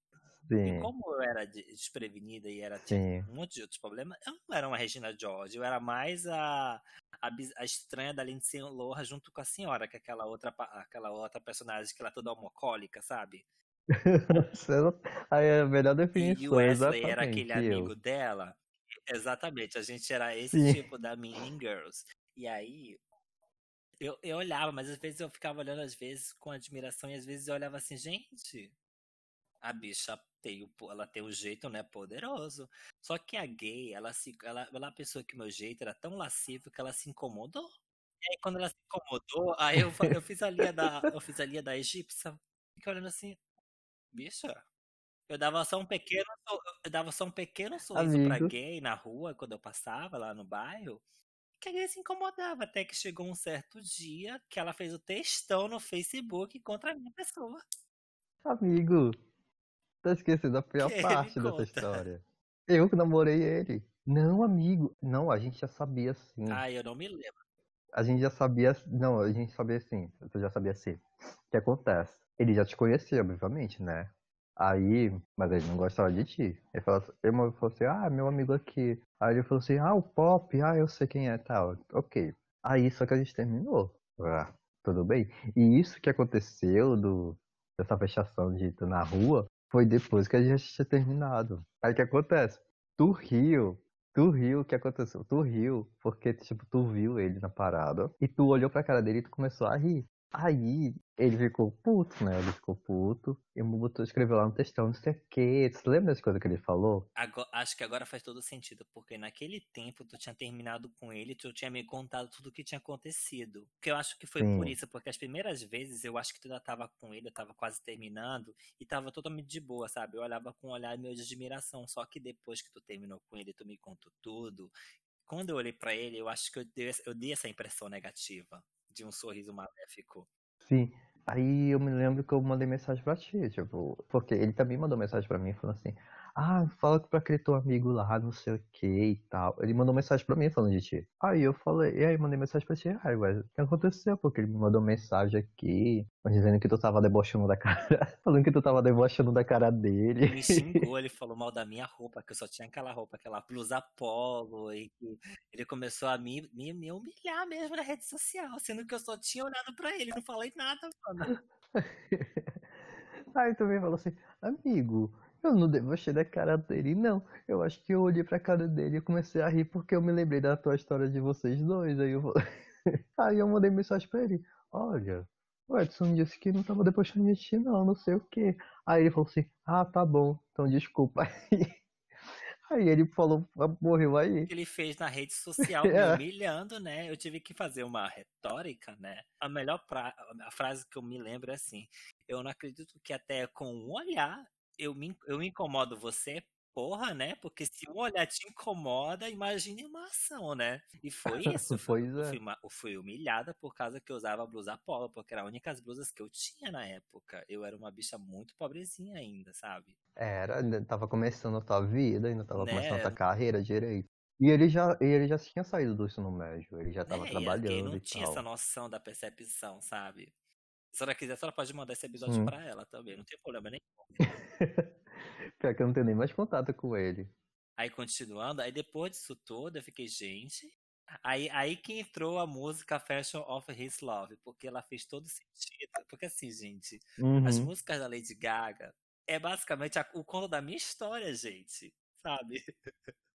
E Sim, como eu era de- desprevenida e era sim. um monte de outros problemas, eu não era uma Regina George, eu era mais a, a, a estranha da Lindsay Lohan junto com a senhora, que é aquela outra, aquela outra personagem que ela é toda homocólica, sabe? Aí é a melhor E o definição, Wesley era aquele eu. amigo dela. Exatamente, a gente era esse Sim. tipo da Mean Girls. E aí, eu, eu olhava, mas às vezes eu ficava olhando, às vezes, com admiração, e às vezes eu olhava assim, gente, A bicha tem o, ela tem o jeito, né, poderoso. Só que a gay, ela se, ela, ela pensou que meu jeito era tão lascivo que ela se incomodou. E aí quando ela se incomodou, aí eu, eu fiz a linha da, eu fiz a linha da egípcia, fiquei olhando assim, bicha. Eu dava só um pequeno, eu dava só um pequeno sorriso Amigo. pra gay na rua quando eu passava lá no bairro que a gay se incomodava, até que chegou um certo dia que ela fez o textão no Facebook contra a minha pessoa. Amigo, tá esquecendo a pior que parte dessa história. Eu que namorei ele. Não, amigo. Não, a gente já sabia sim. Ah, eu não me lembro. A gente já sabia. Não, a gente sabia sim. Tu já sabia sim. O que acontece? Ele já te conhecia, obviamente, né? Aí, mas ele não gostava de ti. Ele falou, assim, ele falou assim, ah, meu amigo aqui. Aí ele falou assim, ah, o Pop, ah, eu sei quem é tal. Ok. Aí só que a gente terminou. Ah, tudo bem. E isso que aconteceu do, dessa fechação de tu na rua foi depois que a gente tinha terminado. Aí o que acontece? Tu riu. Tu riu, o que aconteceu? Tu riu, porque, tipo, tu viu ele na parada e tu olhou pra cara dele e tu começou a rir. Aí ele ficou puto, né? Ele ficou puto e o Mubutu escreveu lá no textão, não sei o quê. Você lembra das coisas que ele falou? Agora, acho que agora faz todo sentido, porque naquele tempo tu tinha terminado com ele, tu tinha me contado tudo o que tinha acontecido. Porque eu acho que foi Sim. por isso, porque as primeiras vezes eu acho que tu ainda tava com ele, eu tava quase terminando e tava totalmente de boa, sabe? Eu olhava com um olhar meio de admiração, só que depois que tu terminou com ele, tu me contou tudo. Quando eu olhei para ele, eu acho que eu dei, eu dei essa impressão negativa de um sorriso maléfico. Sim. Aí eu me lembro que eu mandei mensagem pra ti, tipo, porque ele também mandou mensagem pra mim falando assim, ah, fala pra aquele teu amigo lá, não sei o que e tal. Ele mandou mensagem pra mim falando de ti. Aí eu falei, e aí mandei mensagem pra ti, ai, ué, o que aconteceu? Porque ele me mandou mensagem aqui, dizendo que tu tava debochando da cara, falando que tu tava debochando da cara dele. Ele me xingou, ele falou mal da minha roupa, que eu só tinha aquela roupa, aquela blusa polo, e que ele começou a me, me, me humilhar mesmo na rede social, sendo que eu só tinha olhado pra ele, não falei nada, mano. aí também falou assim, amigo, eu não debochei da cara dele, não. Eu acho que eu olhei pra cara dele e comecei a rir porque eu me lembrei da tua história de vocês dois. Aí eu, aí eu mandei mensagem pra ele: Olha, o Edson disse que não tava debochando de ti, não, não sei o que. Aí ele falou assim: Ah, tá bom, então desculpa. Aí ele falou, morreu aí. Ele fez na rede social, me é. humilhando, né? Eu tive que fazer uma retórica, né? A melhor pra... a frase que eu me lembro é assim: Eu não acredito que até com um olhar eu me, eu incomodo você, porra, né? Porque se um olhar te incomoda, imagine uma ação, né? E foi isso. pois é. Eu fui, eu fui humilhada por causa que eu usava blusa polo, porque era a única blusas que eu tinha na época. Eu era uma bicha muito pobrezinha ainda, sabe? Era, ainda tava começando a tua vida, ainda tava né? começando a tua carreira direito. E ele já, ele já tinha saído do ensino médio, ele já tava é, trabalhando. E não tinha essa noção da percepção, sabe? Se ela quiser, ela pode mandar esse episódio hum. pra ela também, não tem problema nenhum. Pior que eu não tenho nem mais contato com ele. Aí continuando, aí depois disso tudo eu fiquei, gente. Aí, aí que entrou a música Fashion of His Love, porque ela fez todo sentido. Porque assim, gente, uhum. as músicas da Lady Gaga é basicamente a, o conto da minha história, gente. Sabe?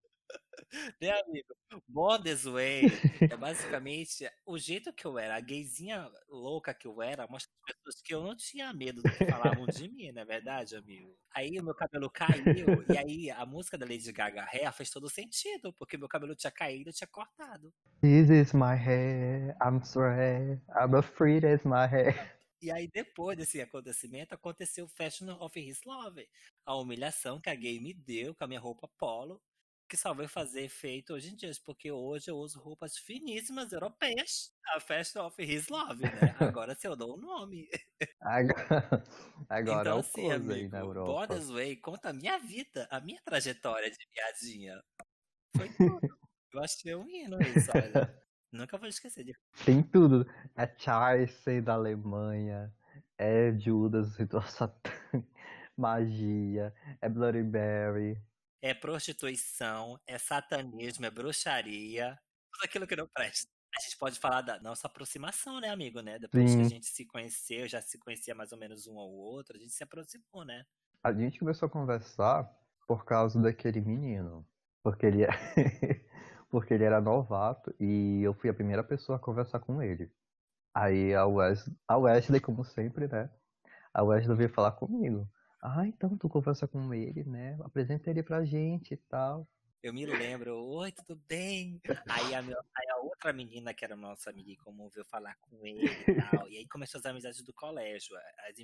né, amigo? This Way é basicamente o jeito que eu era, a gayzinha louca que eu era, mostra as pessoas que eu não tinha medo do que falavam de mim, não é verdade, amigo? Aí o meu cabelo caiu, e aí a música da Lady Gaga Hair fez todo sentido, porque meu cabelo tinha caído e tinha cortado. This is my hair, I'm sorry, I'm afraid it's my hair. E aí, depois desse acontecimento, aconteceu o Fashion of His Love. A humilhação que a gay me deu com a minha roupa polo que só vai fazer efeito hoje em dia, porque hoje eu uso roupas finíssimas europeias, a Fashion of His Love, né? Agora se eu dou o nome. Agora, agora então, é o assim, amigo, aí na Europa. Borders Way conta a minha vida, a minha trajetória de viadinha. Foi tudo. eu achei um hino isso, olha. Nunca vou esquecer de. Tem tudo. É Chelsea da Alemanha, é Judas, situação magia, é Bloody Berry, é prostituição, é satanismo, é bruxaria, tudo aquilo que não presta. A gente pode falar da nossa aproximação, né, amigo, né? Depois Sim. que a gente se conheceu, já se conhecia mais ou menos um ao outro, a gente se aproximou, né? A gente começou a conversar por causa daquele menino. Porque ele, é porque ele era novato e eu fui a primeira pessoa a conversar com ele. Aí a Wesley, a Wesley como sempre, né? A Wesley veio falar comigo. Ah, então tu conversa com ele, né? Apresenta ele pra gente e tal. Eu me lembro, oi, tudo bem? Aí a, meu, aí a outra menina, que era nossa amiga em comum, veio falar com ele e tal. E aí começou as amizades do colégio. As,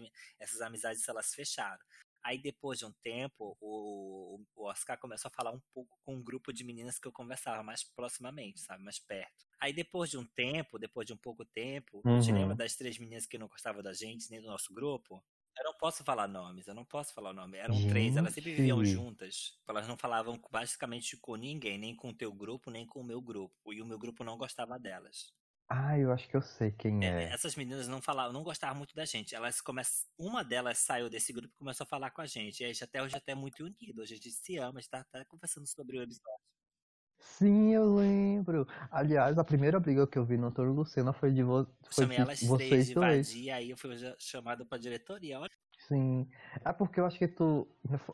essas amizades, elas fecharam. Aí depois de um tempo, o, o Oscar começou a falar um pouco com um grupo de meninas que eu conversava mais proximamente, sabe? Mais perto. Aí depois de um tempo, depois de um pouco tempo, uhum. te lembra das três meninas que não gostavam da gente, nem do nosso grupo? Eu não posso falar nomes, eu não posso falar o nome. Eram Gente. três, elas sempre viviam juntas. Elas não falavam basicamente com ninguém, nem com o teu grupo, nem com o meu grupo. E o meu grupo não gostava delas. Ah, eu acho que eu sei quem é. é. Essas meninas não falavam, não gostavam muito da gente. Elas começam, uma delas saiu desse grupo e começou a falar com a gente. E a gente até hoje até é muito unido. Hoje a gente se ama, está tá conversando sobre o episódio. Sim, eu lembro. Aliás, a primeira briga que eu vi no Antônio Lucena foi de, vo foi Chamei elas vocês de dois. Vadia, aí eu fui chamado pra diretoria. Olha. Sim. É porque eu acho que tu.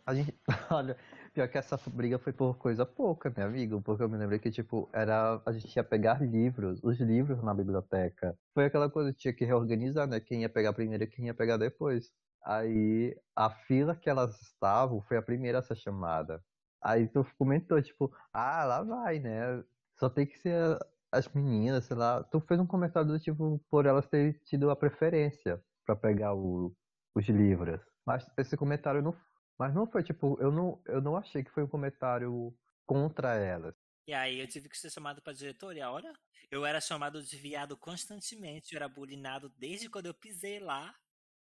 A gente. Olha, pior que essa briga foi por coisa pouca, meu amigo. Porque eu me lembrei que, tipo, era. A gente ia pegar livros, os livros na biblioteca. Foi aquela coisa que tinha que reorganizar, né? Quem ia pegar primeiro e quem ia pegar depois. Aí a fila que elas estavam foi a primeira a ser chamada. Aí tu comentou, tipo, ah, lá vai, né? Só tem que ser as meninas, sei lá. Tu fez um comentário do tipo, por elas terem tido a preferência para pegar o, os livros. Mas esse comentário não. Mas não foi, tipo, eu não, eu não achei que foi um comentário contra elas. E aí eu tive que ser chamado pra diretoria, olha. Eu era chamado de viado constantemente, eu era bulinado desde quando eu pisei lá.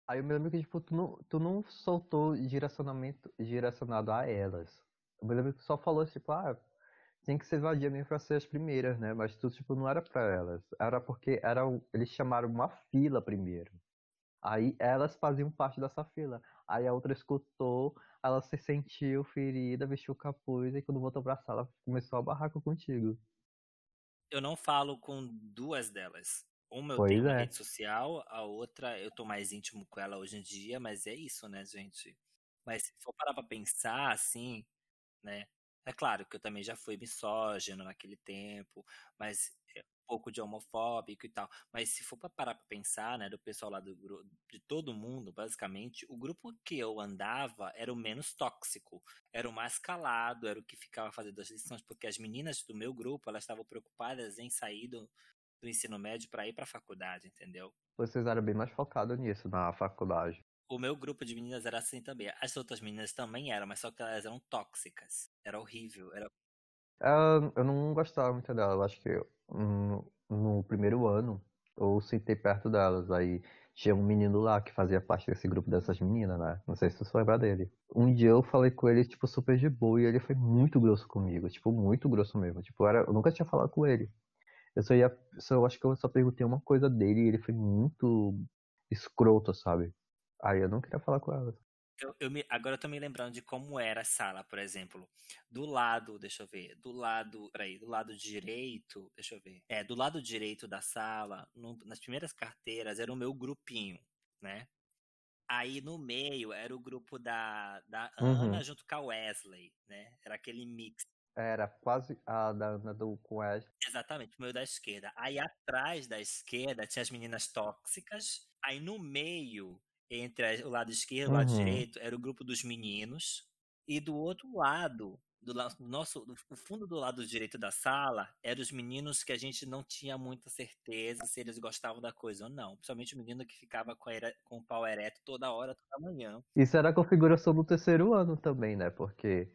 Aí eu me lembro que, tipo, tu não, tu não soltou direcionamento direcionado a elas. Eu me lembro que só falou, tipo, ah, tem que ser vadia mesmo pra ser as primeiras, né? Mas tudo, tipo, não era pra elas. Era porque era, eles chamaram uma fila primeiro. Aí elas faziam parte dessa fila. Aí a outra escutou, ela se sentiu ferida, vestiu o capuz e quando voltou pra sala começou a barraca contigo. Eu não falo com duas delas. Uma eu pois tenho é. rede social, a outra eu tô mais íntimo com ela hoje em dia, mas é isso, né, gente? Mas se for parar pra pensar, assim, né? É claro que eu também já fui misógino naquele tempo, mas é um pouco de homofóbico e tal. Mas se for para parar para pensar, né, do pessoal lá do de todo mundo, basicamente, o grupo que eu andava era o menos tóxico, era o mais calado, era o que ficava fazendo as lições, porque as meninas do meu grupo, elas estavam preocupadas em sair do, do ensino médio para ir para a faculdade, entendeu? Vocês eram bem mais focados nisso na faculdade o meu grupo de meninas era assim também. As outras meninas também eram, mas só que elas eram tóxicas. Era horrível. Era... Uh, eu não gostava muito dela. Acho que no, no primeiro ano eu sentei perto delas. Aí tinha um menino lá que fazia parte desse grupo dessas meninas, né? Não sei se você lembra dele. Um dia eu falei com ele, tipo, super de boa, e ele foi muito grosso comigo, tipo, muito grosso mesmo. Tipo, era, eu nunca tinha falado com ele. Eu só ia. Só, eu acho que eu só perguntei uma coisa dele e ele foi muito escroto, sabe? Aí eu não queria falar com ela. Eu, eu me, agora eu tô me lembrando de como era a sala, por exemplo. Do lado, deixa eu ver, do lado, peraí, do lado direito, deixa eu ver. É, do lado direito da sala, no, nas primeiras carteiras, era o meu grupinho, né? Aí no meio era o grupo da, da Ana uhum. junto com a Wesley, né? Era aquele mix. Era quase a da Ana do, com Wesley. Exatamente, o meio da esquerda. Aí atrás da esquerda tinha as meninas tóxicas. Aí no meio entre o lado esquerdo e o lado uhum. direito era o grupo dos meninos e do outro lado do nosso do fundo do lado direito da sala eram os meninos que a gente não tinha muita certeza se eles gostavam da coisa ou não principalmente o menino que ficava com, era, com o pau ereto toda hora toda manhã. Isso era a configuração do terceiro ano também né porque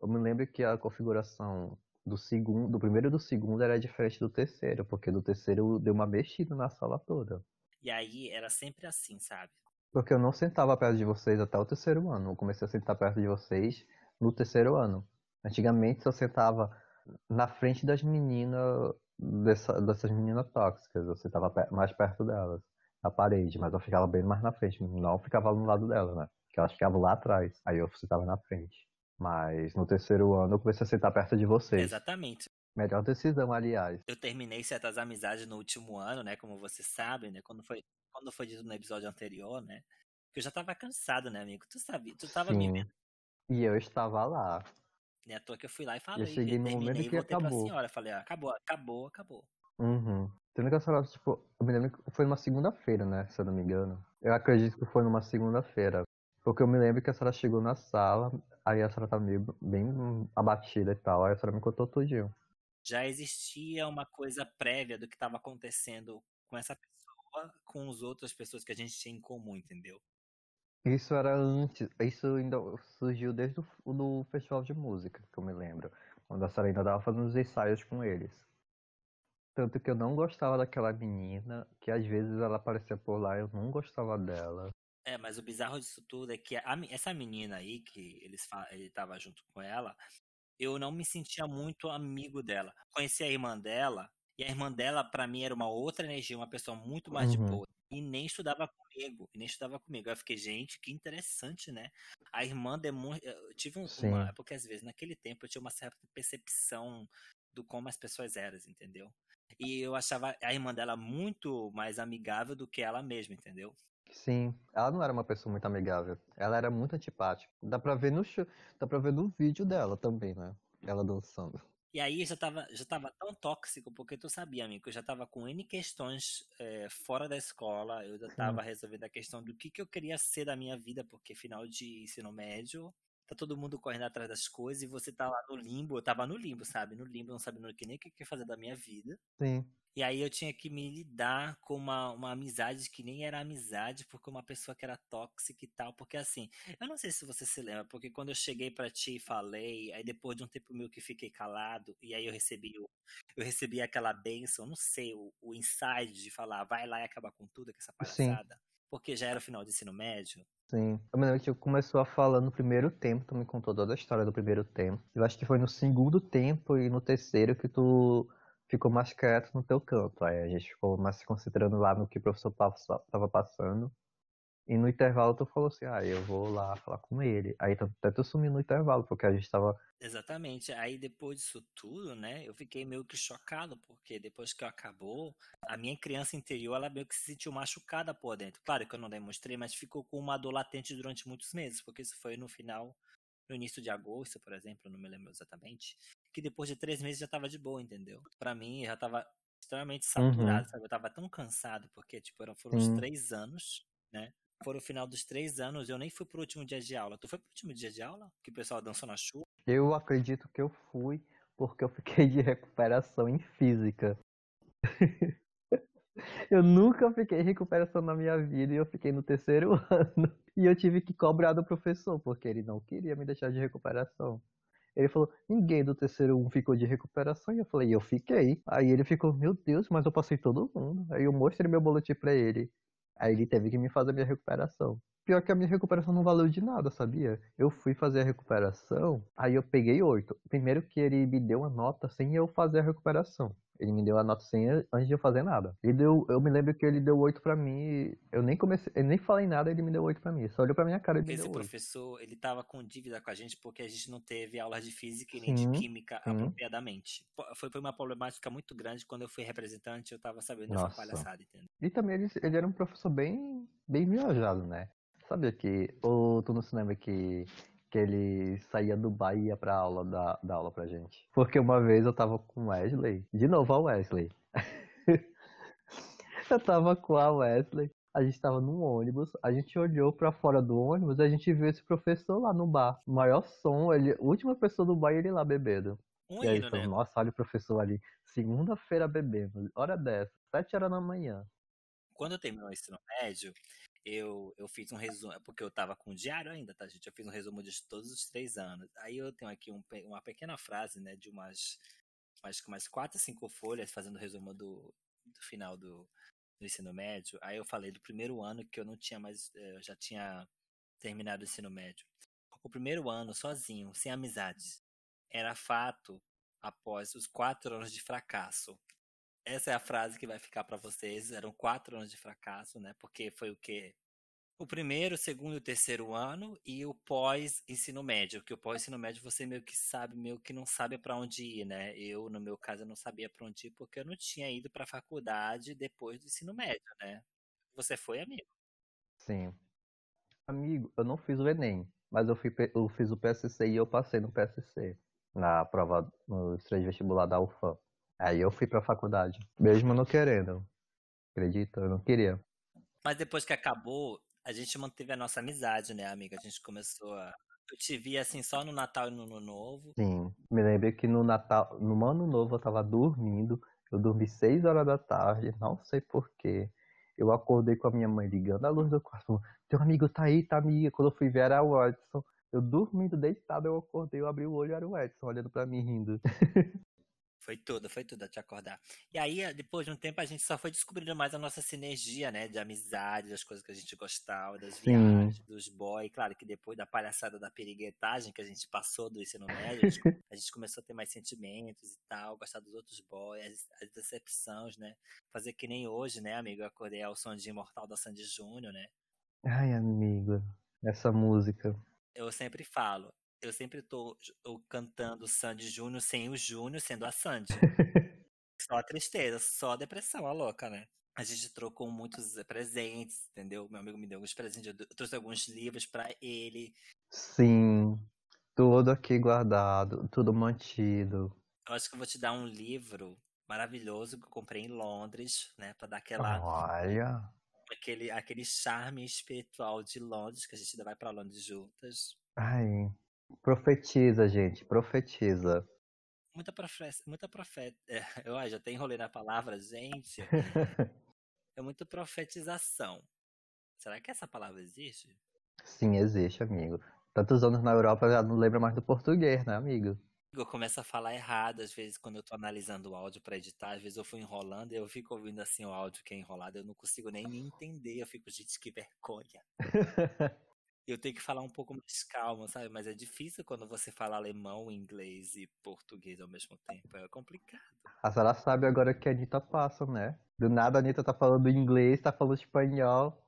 eu me lembro que a configuração do segundo do primeiro e do segundo era diferente do terceiro porque do terceiro deu uma mexida na sala toda. E aí era sempre assim sabe porque eu não sentava perto de vocês até o terceiro ano. Eu comecei a sentar perto de vocês no terceiro ano. Antigamente eu sentava na frente das meninas, dessa, dessas meninas tóxicas. Eu sentava mais perto delas, na parede, mas eu ficava bem mais na frente. Não ficava no lado dela, né? Porque elas ficavam lá atrás. Aí eu sentava na frente. Mas no terceiro ano eu comecei a sentar perto de vocês. Exatamente. Melhor decisão, aliás. Eu terminei certas amizades no último ano, né? Como você sabe, né? Quando foi quando foi dito no episódio anterior, né? Que eu já tava cansado, né, amigo? Tu sabia, tu tava Sim. me. E eu estava lá. E à toa que eu fui lá e falei. Eu cheguei no momento que acabou. Pra senhora, falei, ah, acabou, acabou, acabou. Uhum. Tem que falar, tipo, eu me lembro que foi numa segunda-feira, né? Se eu não me engano. Eu acredito que foi numa segunda-feira. Porque eu me lembro que a senhora chegou na sala, aí a senhora tava meio bem abatida e tal, aí a senhora me contou tudinho. Já existia uma coisa prévia do que estava acontecendo com essa pessoa, com as outras pessoas que a gente tinha em comum, entendeu? Isso era antes, isso ainda surgiu desde o do festival de música, que eu me lembro. Quando a senhora ainda tava fazendo os ensaios com eles. Tanto que eu não gostava daquela menina, que às vezes ela aparecia por lá, eu não gostava dela. É, mas o bizarro disso tudo é que a, essa menina aí, que eles, ele tava junto com ela, eu não me sentia muito amigo dela. Conheci a irmã dela, e a irmã dela, para mim, era uma outra energia, uma pessoa muito mais uhum. de boa. E nem estudava comigo, e nem estudava comigo. Eu fiquei, gente, que interessante, né? A irmã demonstra. Eu tive um, uma. Porque às vezes, naquele tempo, eu tinha uma certa percepção do como as pessoas eram, entendeu? E eu achava a irmã dela muito mais amigável do que ela mesma, entendeu? Sim, ela não era uma pessoa muito amigável. Ela era muito antipática. Dá pra ver no show, dá pra ver no vídeo dela também, né? Ela dançando. E aí já tava, já tava tão tóxico, porque tu sabia, amigo, eu já tava com N questões é, fora da escola, eu já tava Sim. resolvendo a questão do que, que eu queria ser da minha vida, porque final de ensino médio, tá todo mundo correndo atrás das coisas e você tá lá no limbo, eu tava no limbo, sabe? No limbo, não sabendo que nem o que, que fazer da minha vida. Sim. E aí eu tinha que me lidar com uma, uma amizade que nem era amizade, porque uma pessoa que era tóxica e tal. Porque assim, eu não sei se você se lembra, porque quando eu cheguei para ti e falei, aí depois de um tempo meu que fiquei calado, e aí eu recebi o, eu recebi aquela benção, não sei, o, o inside de falar, vai lá e acabar com tudo, com essa palhaçada. Sim. Porque já era o final do ensino médio. Sim. Eu me lembro que começou a falar no primeiro tempo, tu me contou toda a história do primeiro tempo. Eu acho que foi no segundo tempo e no terceiro que tu ficou mais quieto no teu canto. Aí a gente ficou mais se concentrando lá no que o professor estava passando. E no intervalo tu falou assim, ah, eu vou lá falar com ele. Aí até tu sumiu no intervalo, porque a gente tava. Exatamente. Aí depois disso tudo, né, eu fiquei meio que chocado, porque depois que acabou, a minha criança interior, ela meio que se sentiu machucada por dentro. Claro que eu não demonstrei, mas ficou com uma dor latente durante muitos meses, porque isso foi no final no início de agosto, por exemplo, não me lembro exatamente, que depois de três meses já tava de boa, entendeu? Para mim já tava extremamente saturado, uhum. sabe? Eu tava tão cansado, porque, tipo, foram os três anos, né? Foram o final dos três anos, eu nem fui pro último dia de aula. Tu foi pro último dia de aula? Que o pessoal dançou na chuva? Eu acredito que eu fui, porque eu fiquei de recuperação em física. Eu nunca fiquei em recuperação na minha vida e eu fiquei no terceiro ano. E eu tive que cobrar do professor, porque ele não queria me deixar de recuperação. Ele falou, ninguém do terceiro um ficou de recuperação. E eu falei, eu fiquei. Aí ele ficou, meu Deus, mas eu passei todo mundo. Aí eu mostrei meu boletim pra ele. Aí ele teve que me fazer a minha recuperação. Pior que a minha recuperação não valeu de nada, sabia? Eu fui fazer a recuperação, aí eu peguei oito. Primeiro que ele me deu uma nota sem eu fazer a recuperação. Ele me deu a nota sem antes de eu fazer nada. Ele deu, eu me lembro que ele deu 8 para mim. Eu nem comecei, eu nem falei nada, ele me deu 8 para mim. Só olhou para minha cara e me Esse deu professor, ele tava com dívida com a gente porque a gente não teve aulas de física e nem sim, de química sim. apropriadamente. Foi, foi uma problemática muito grande quando eu fui representante, eu tava sabendo dessa Nossa. palhaçada, entendeu? E também ele, ele era um professor bem, bem viajado, né? Sabia que, ou tu não se lembra que que ele saía do bar e ia pra aula, dar, dar aula pra gente. Porque uma vez eu tava com o Wesley, de novo a Wesley. eu tava com a Wesley, a gente tava num ônibus, a gente olhou para fora do ônibus e a gente viu esse professor lá no bar. O maior som, ele, última pessoa do bar ele lá bebendo. Um e aí, hino, né? nossa, olha o professor ali, segunda-feira bebendo, hora dessa, sete horas da manhã. Quando eu terminou o ensino médio, eu, eu fiz um resumo, é porque eu tava com o diário ainda, tá, gente? Eu fiz um resumo de todos os três anos. Aí eu tenho aqui um, uma pequena frase, né, de umas, acho que umas quatro, cinco folhas, fazendo o resumo do, do final do, do ensino médio. Aí eu falei do primeiro ano que eu não tinha mais, eh, eu já tinha terminado o ensino médio. O primeiro ano, sozinho, sem amizades, era fato após os quatro anos de fracasso essa é a frase que vai ficar para vocês. Eram quatro anos de fracasso, né? Porque foi o quê? O primeiro, o segundo e o terceiro ano e o pós-ensino médio. Que o pós-ensino médio você meio que sabe, meio que não sabe para onde ir, né? Eu, no meu caso, eu não sabia para onde ir porque eu não tinha ido para a faculdade depois do ensino médio, né? Você foi, amigo? Sim. Amigo, eu não fiz o Enem, mas eu, fui, eu fiz o PSC e eu passei no PSC, na prova, no três vestibular da UFAM. Aí eu fui pra faculdade, mesmo não querendo. Acredita? Eu não queria. Mas depois que acabou, a gente manteve a nossa amizade, né, amiga? A gente começou a. Eu te vi assim só no Natal e no Ano Novo. Sim. Me lembrei que no Natal, no Ano Novo eu tava dormindo. Eu dormi 6 horas da tarde, não sei porquê. Eu acordei com a minha mãe ligando a luz do quarto. Teu amigo tá aí, tá amiga. Quando eu fui ver era o Edson. Eu dormindo, deitado, eu acordei, eu abri o olho e era o Edson olhando pra mim rindo. Foi tudo, foi tudo a te acordar. E aí, depois de um tempo, a gente só foi descobrindo mais a nossa sinergia, né? De amizade, das coisas que a gente gostava, das Sim. viagens, dos boys. Claro que depois da palhaçada da periguetagem que a gente passou do ensino médio, a gente, a gente começou a ter mais sentimentos e tal, gostar dos outros boys, as, as decepções, né? Fazer que nem hoje, né, amigo? Eu acordei ao som de Imortal da Sandy Júnior, né? Ai, amigo, essa música. Eu sempre falo, eu sempre tô eu cantando Sandy Júnior sem o Júnior sendo a Sandy. só a tristeza, só a depressão, a louca, né? A gente trocou muitos presentes, entendeu? Meu amigo me deu alguns presentes, eu trouxe alguns livros para ele. Sim, tudo aqui guardado, tudo mantido. Eu acho que eu vou te dar um livro maravilhoso que eu comprei em Londres, né, para dar aquela Olha, aquele aquele charme espiritual de Londres que a gente ainda vai para Londres juntas. ai, profetiza, gente, profetiza. Muita profeta, muita profeta. É, eu já até enrolei na palavra, gente. É muita profetização. Será que essa palavra existe? Sim, existe, amigo. Tantos anos na Europa já não lembra mais do português, né, amigo? Eu começo a falar errado, às vezes, quando eu tô analisando o áudio para editar, às vezes eu fui enrolando e eu fico ouvindo assim o áudio que é enrolado, eu não consigo nem me entender, eu fico, gente, que vergonha. Eu tenho que falar um pouco mais calmo, sabe? Mas é difícil quando você fala alemão, inglês e português ao mesmo tempo, é complicado. A senhora sabe agora que a Anitta passa, né? Do nada a Anitta tá falando inglês, tá falando espanhol.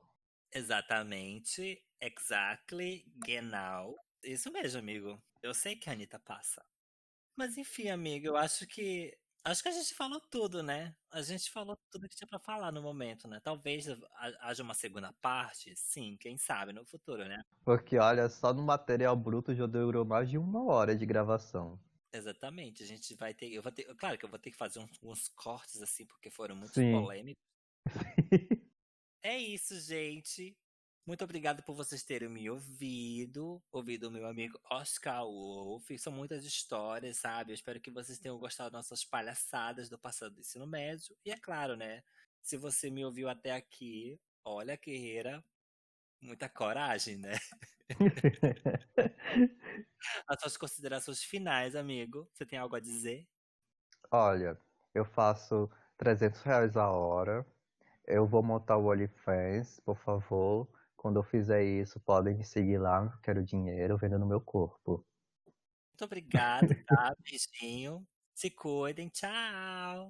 Exatamente, exactly, genau. Isso mesmo, amigo. Eu sei que a Anitta passa. Mas enfim, amigo, eu acho que Acho que a gente falou tudo, né? A gente falou tudo que tinha pra falar no momento, né? Talvez ha- haja uma segunda parte, sim, quem sabe, no futuro, né? Porque, olha, só no material bruto já durou mais de uma hora de gravação. Exatamente, a gente vai ter, eu vou ter, claro que eu vou ter que fazer uns, uns cortes assim, porque foram muito Sim. polêmicos. É isso, gente. Muito obrigado por vocês terem me ouvido, ouvido o meu amigo Oscar Wolf. São muitas histórias, sabe? Eu espero que vocês tenham gostado das nossas palhaçadas do passado do ensino médio. E é claro, né? Se você me ouviu até aqui, olha, guerreira, muita coragem, né? As suas considerações finais, amigo. Você tem algo a dizer? Olha, eu faço 300 reais a hora. Eu vou montar o OnlyFans, por favor. Quando eu fizer isso, podem me seguir lá. Quero dinheiro vendendo meu corpo. Muito obrigado, tá? Beijinho. Se cuidem. Tchau.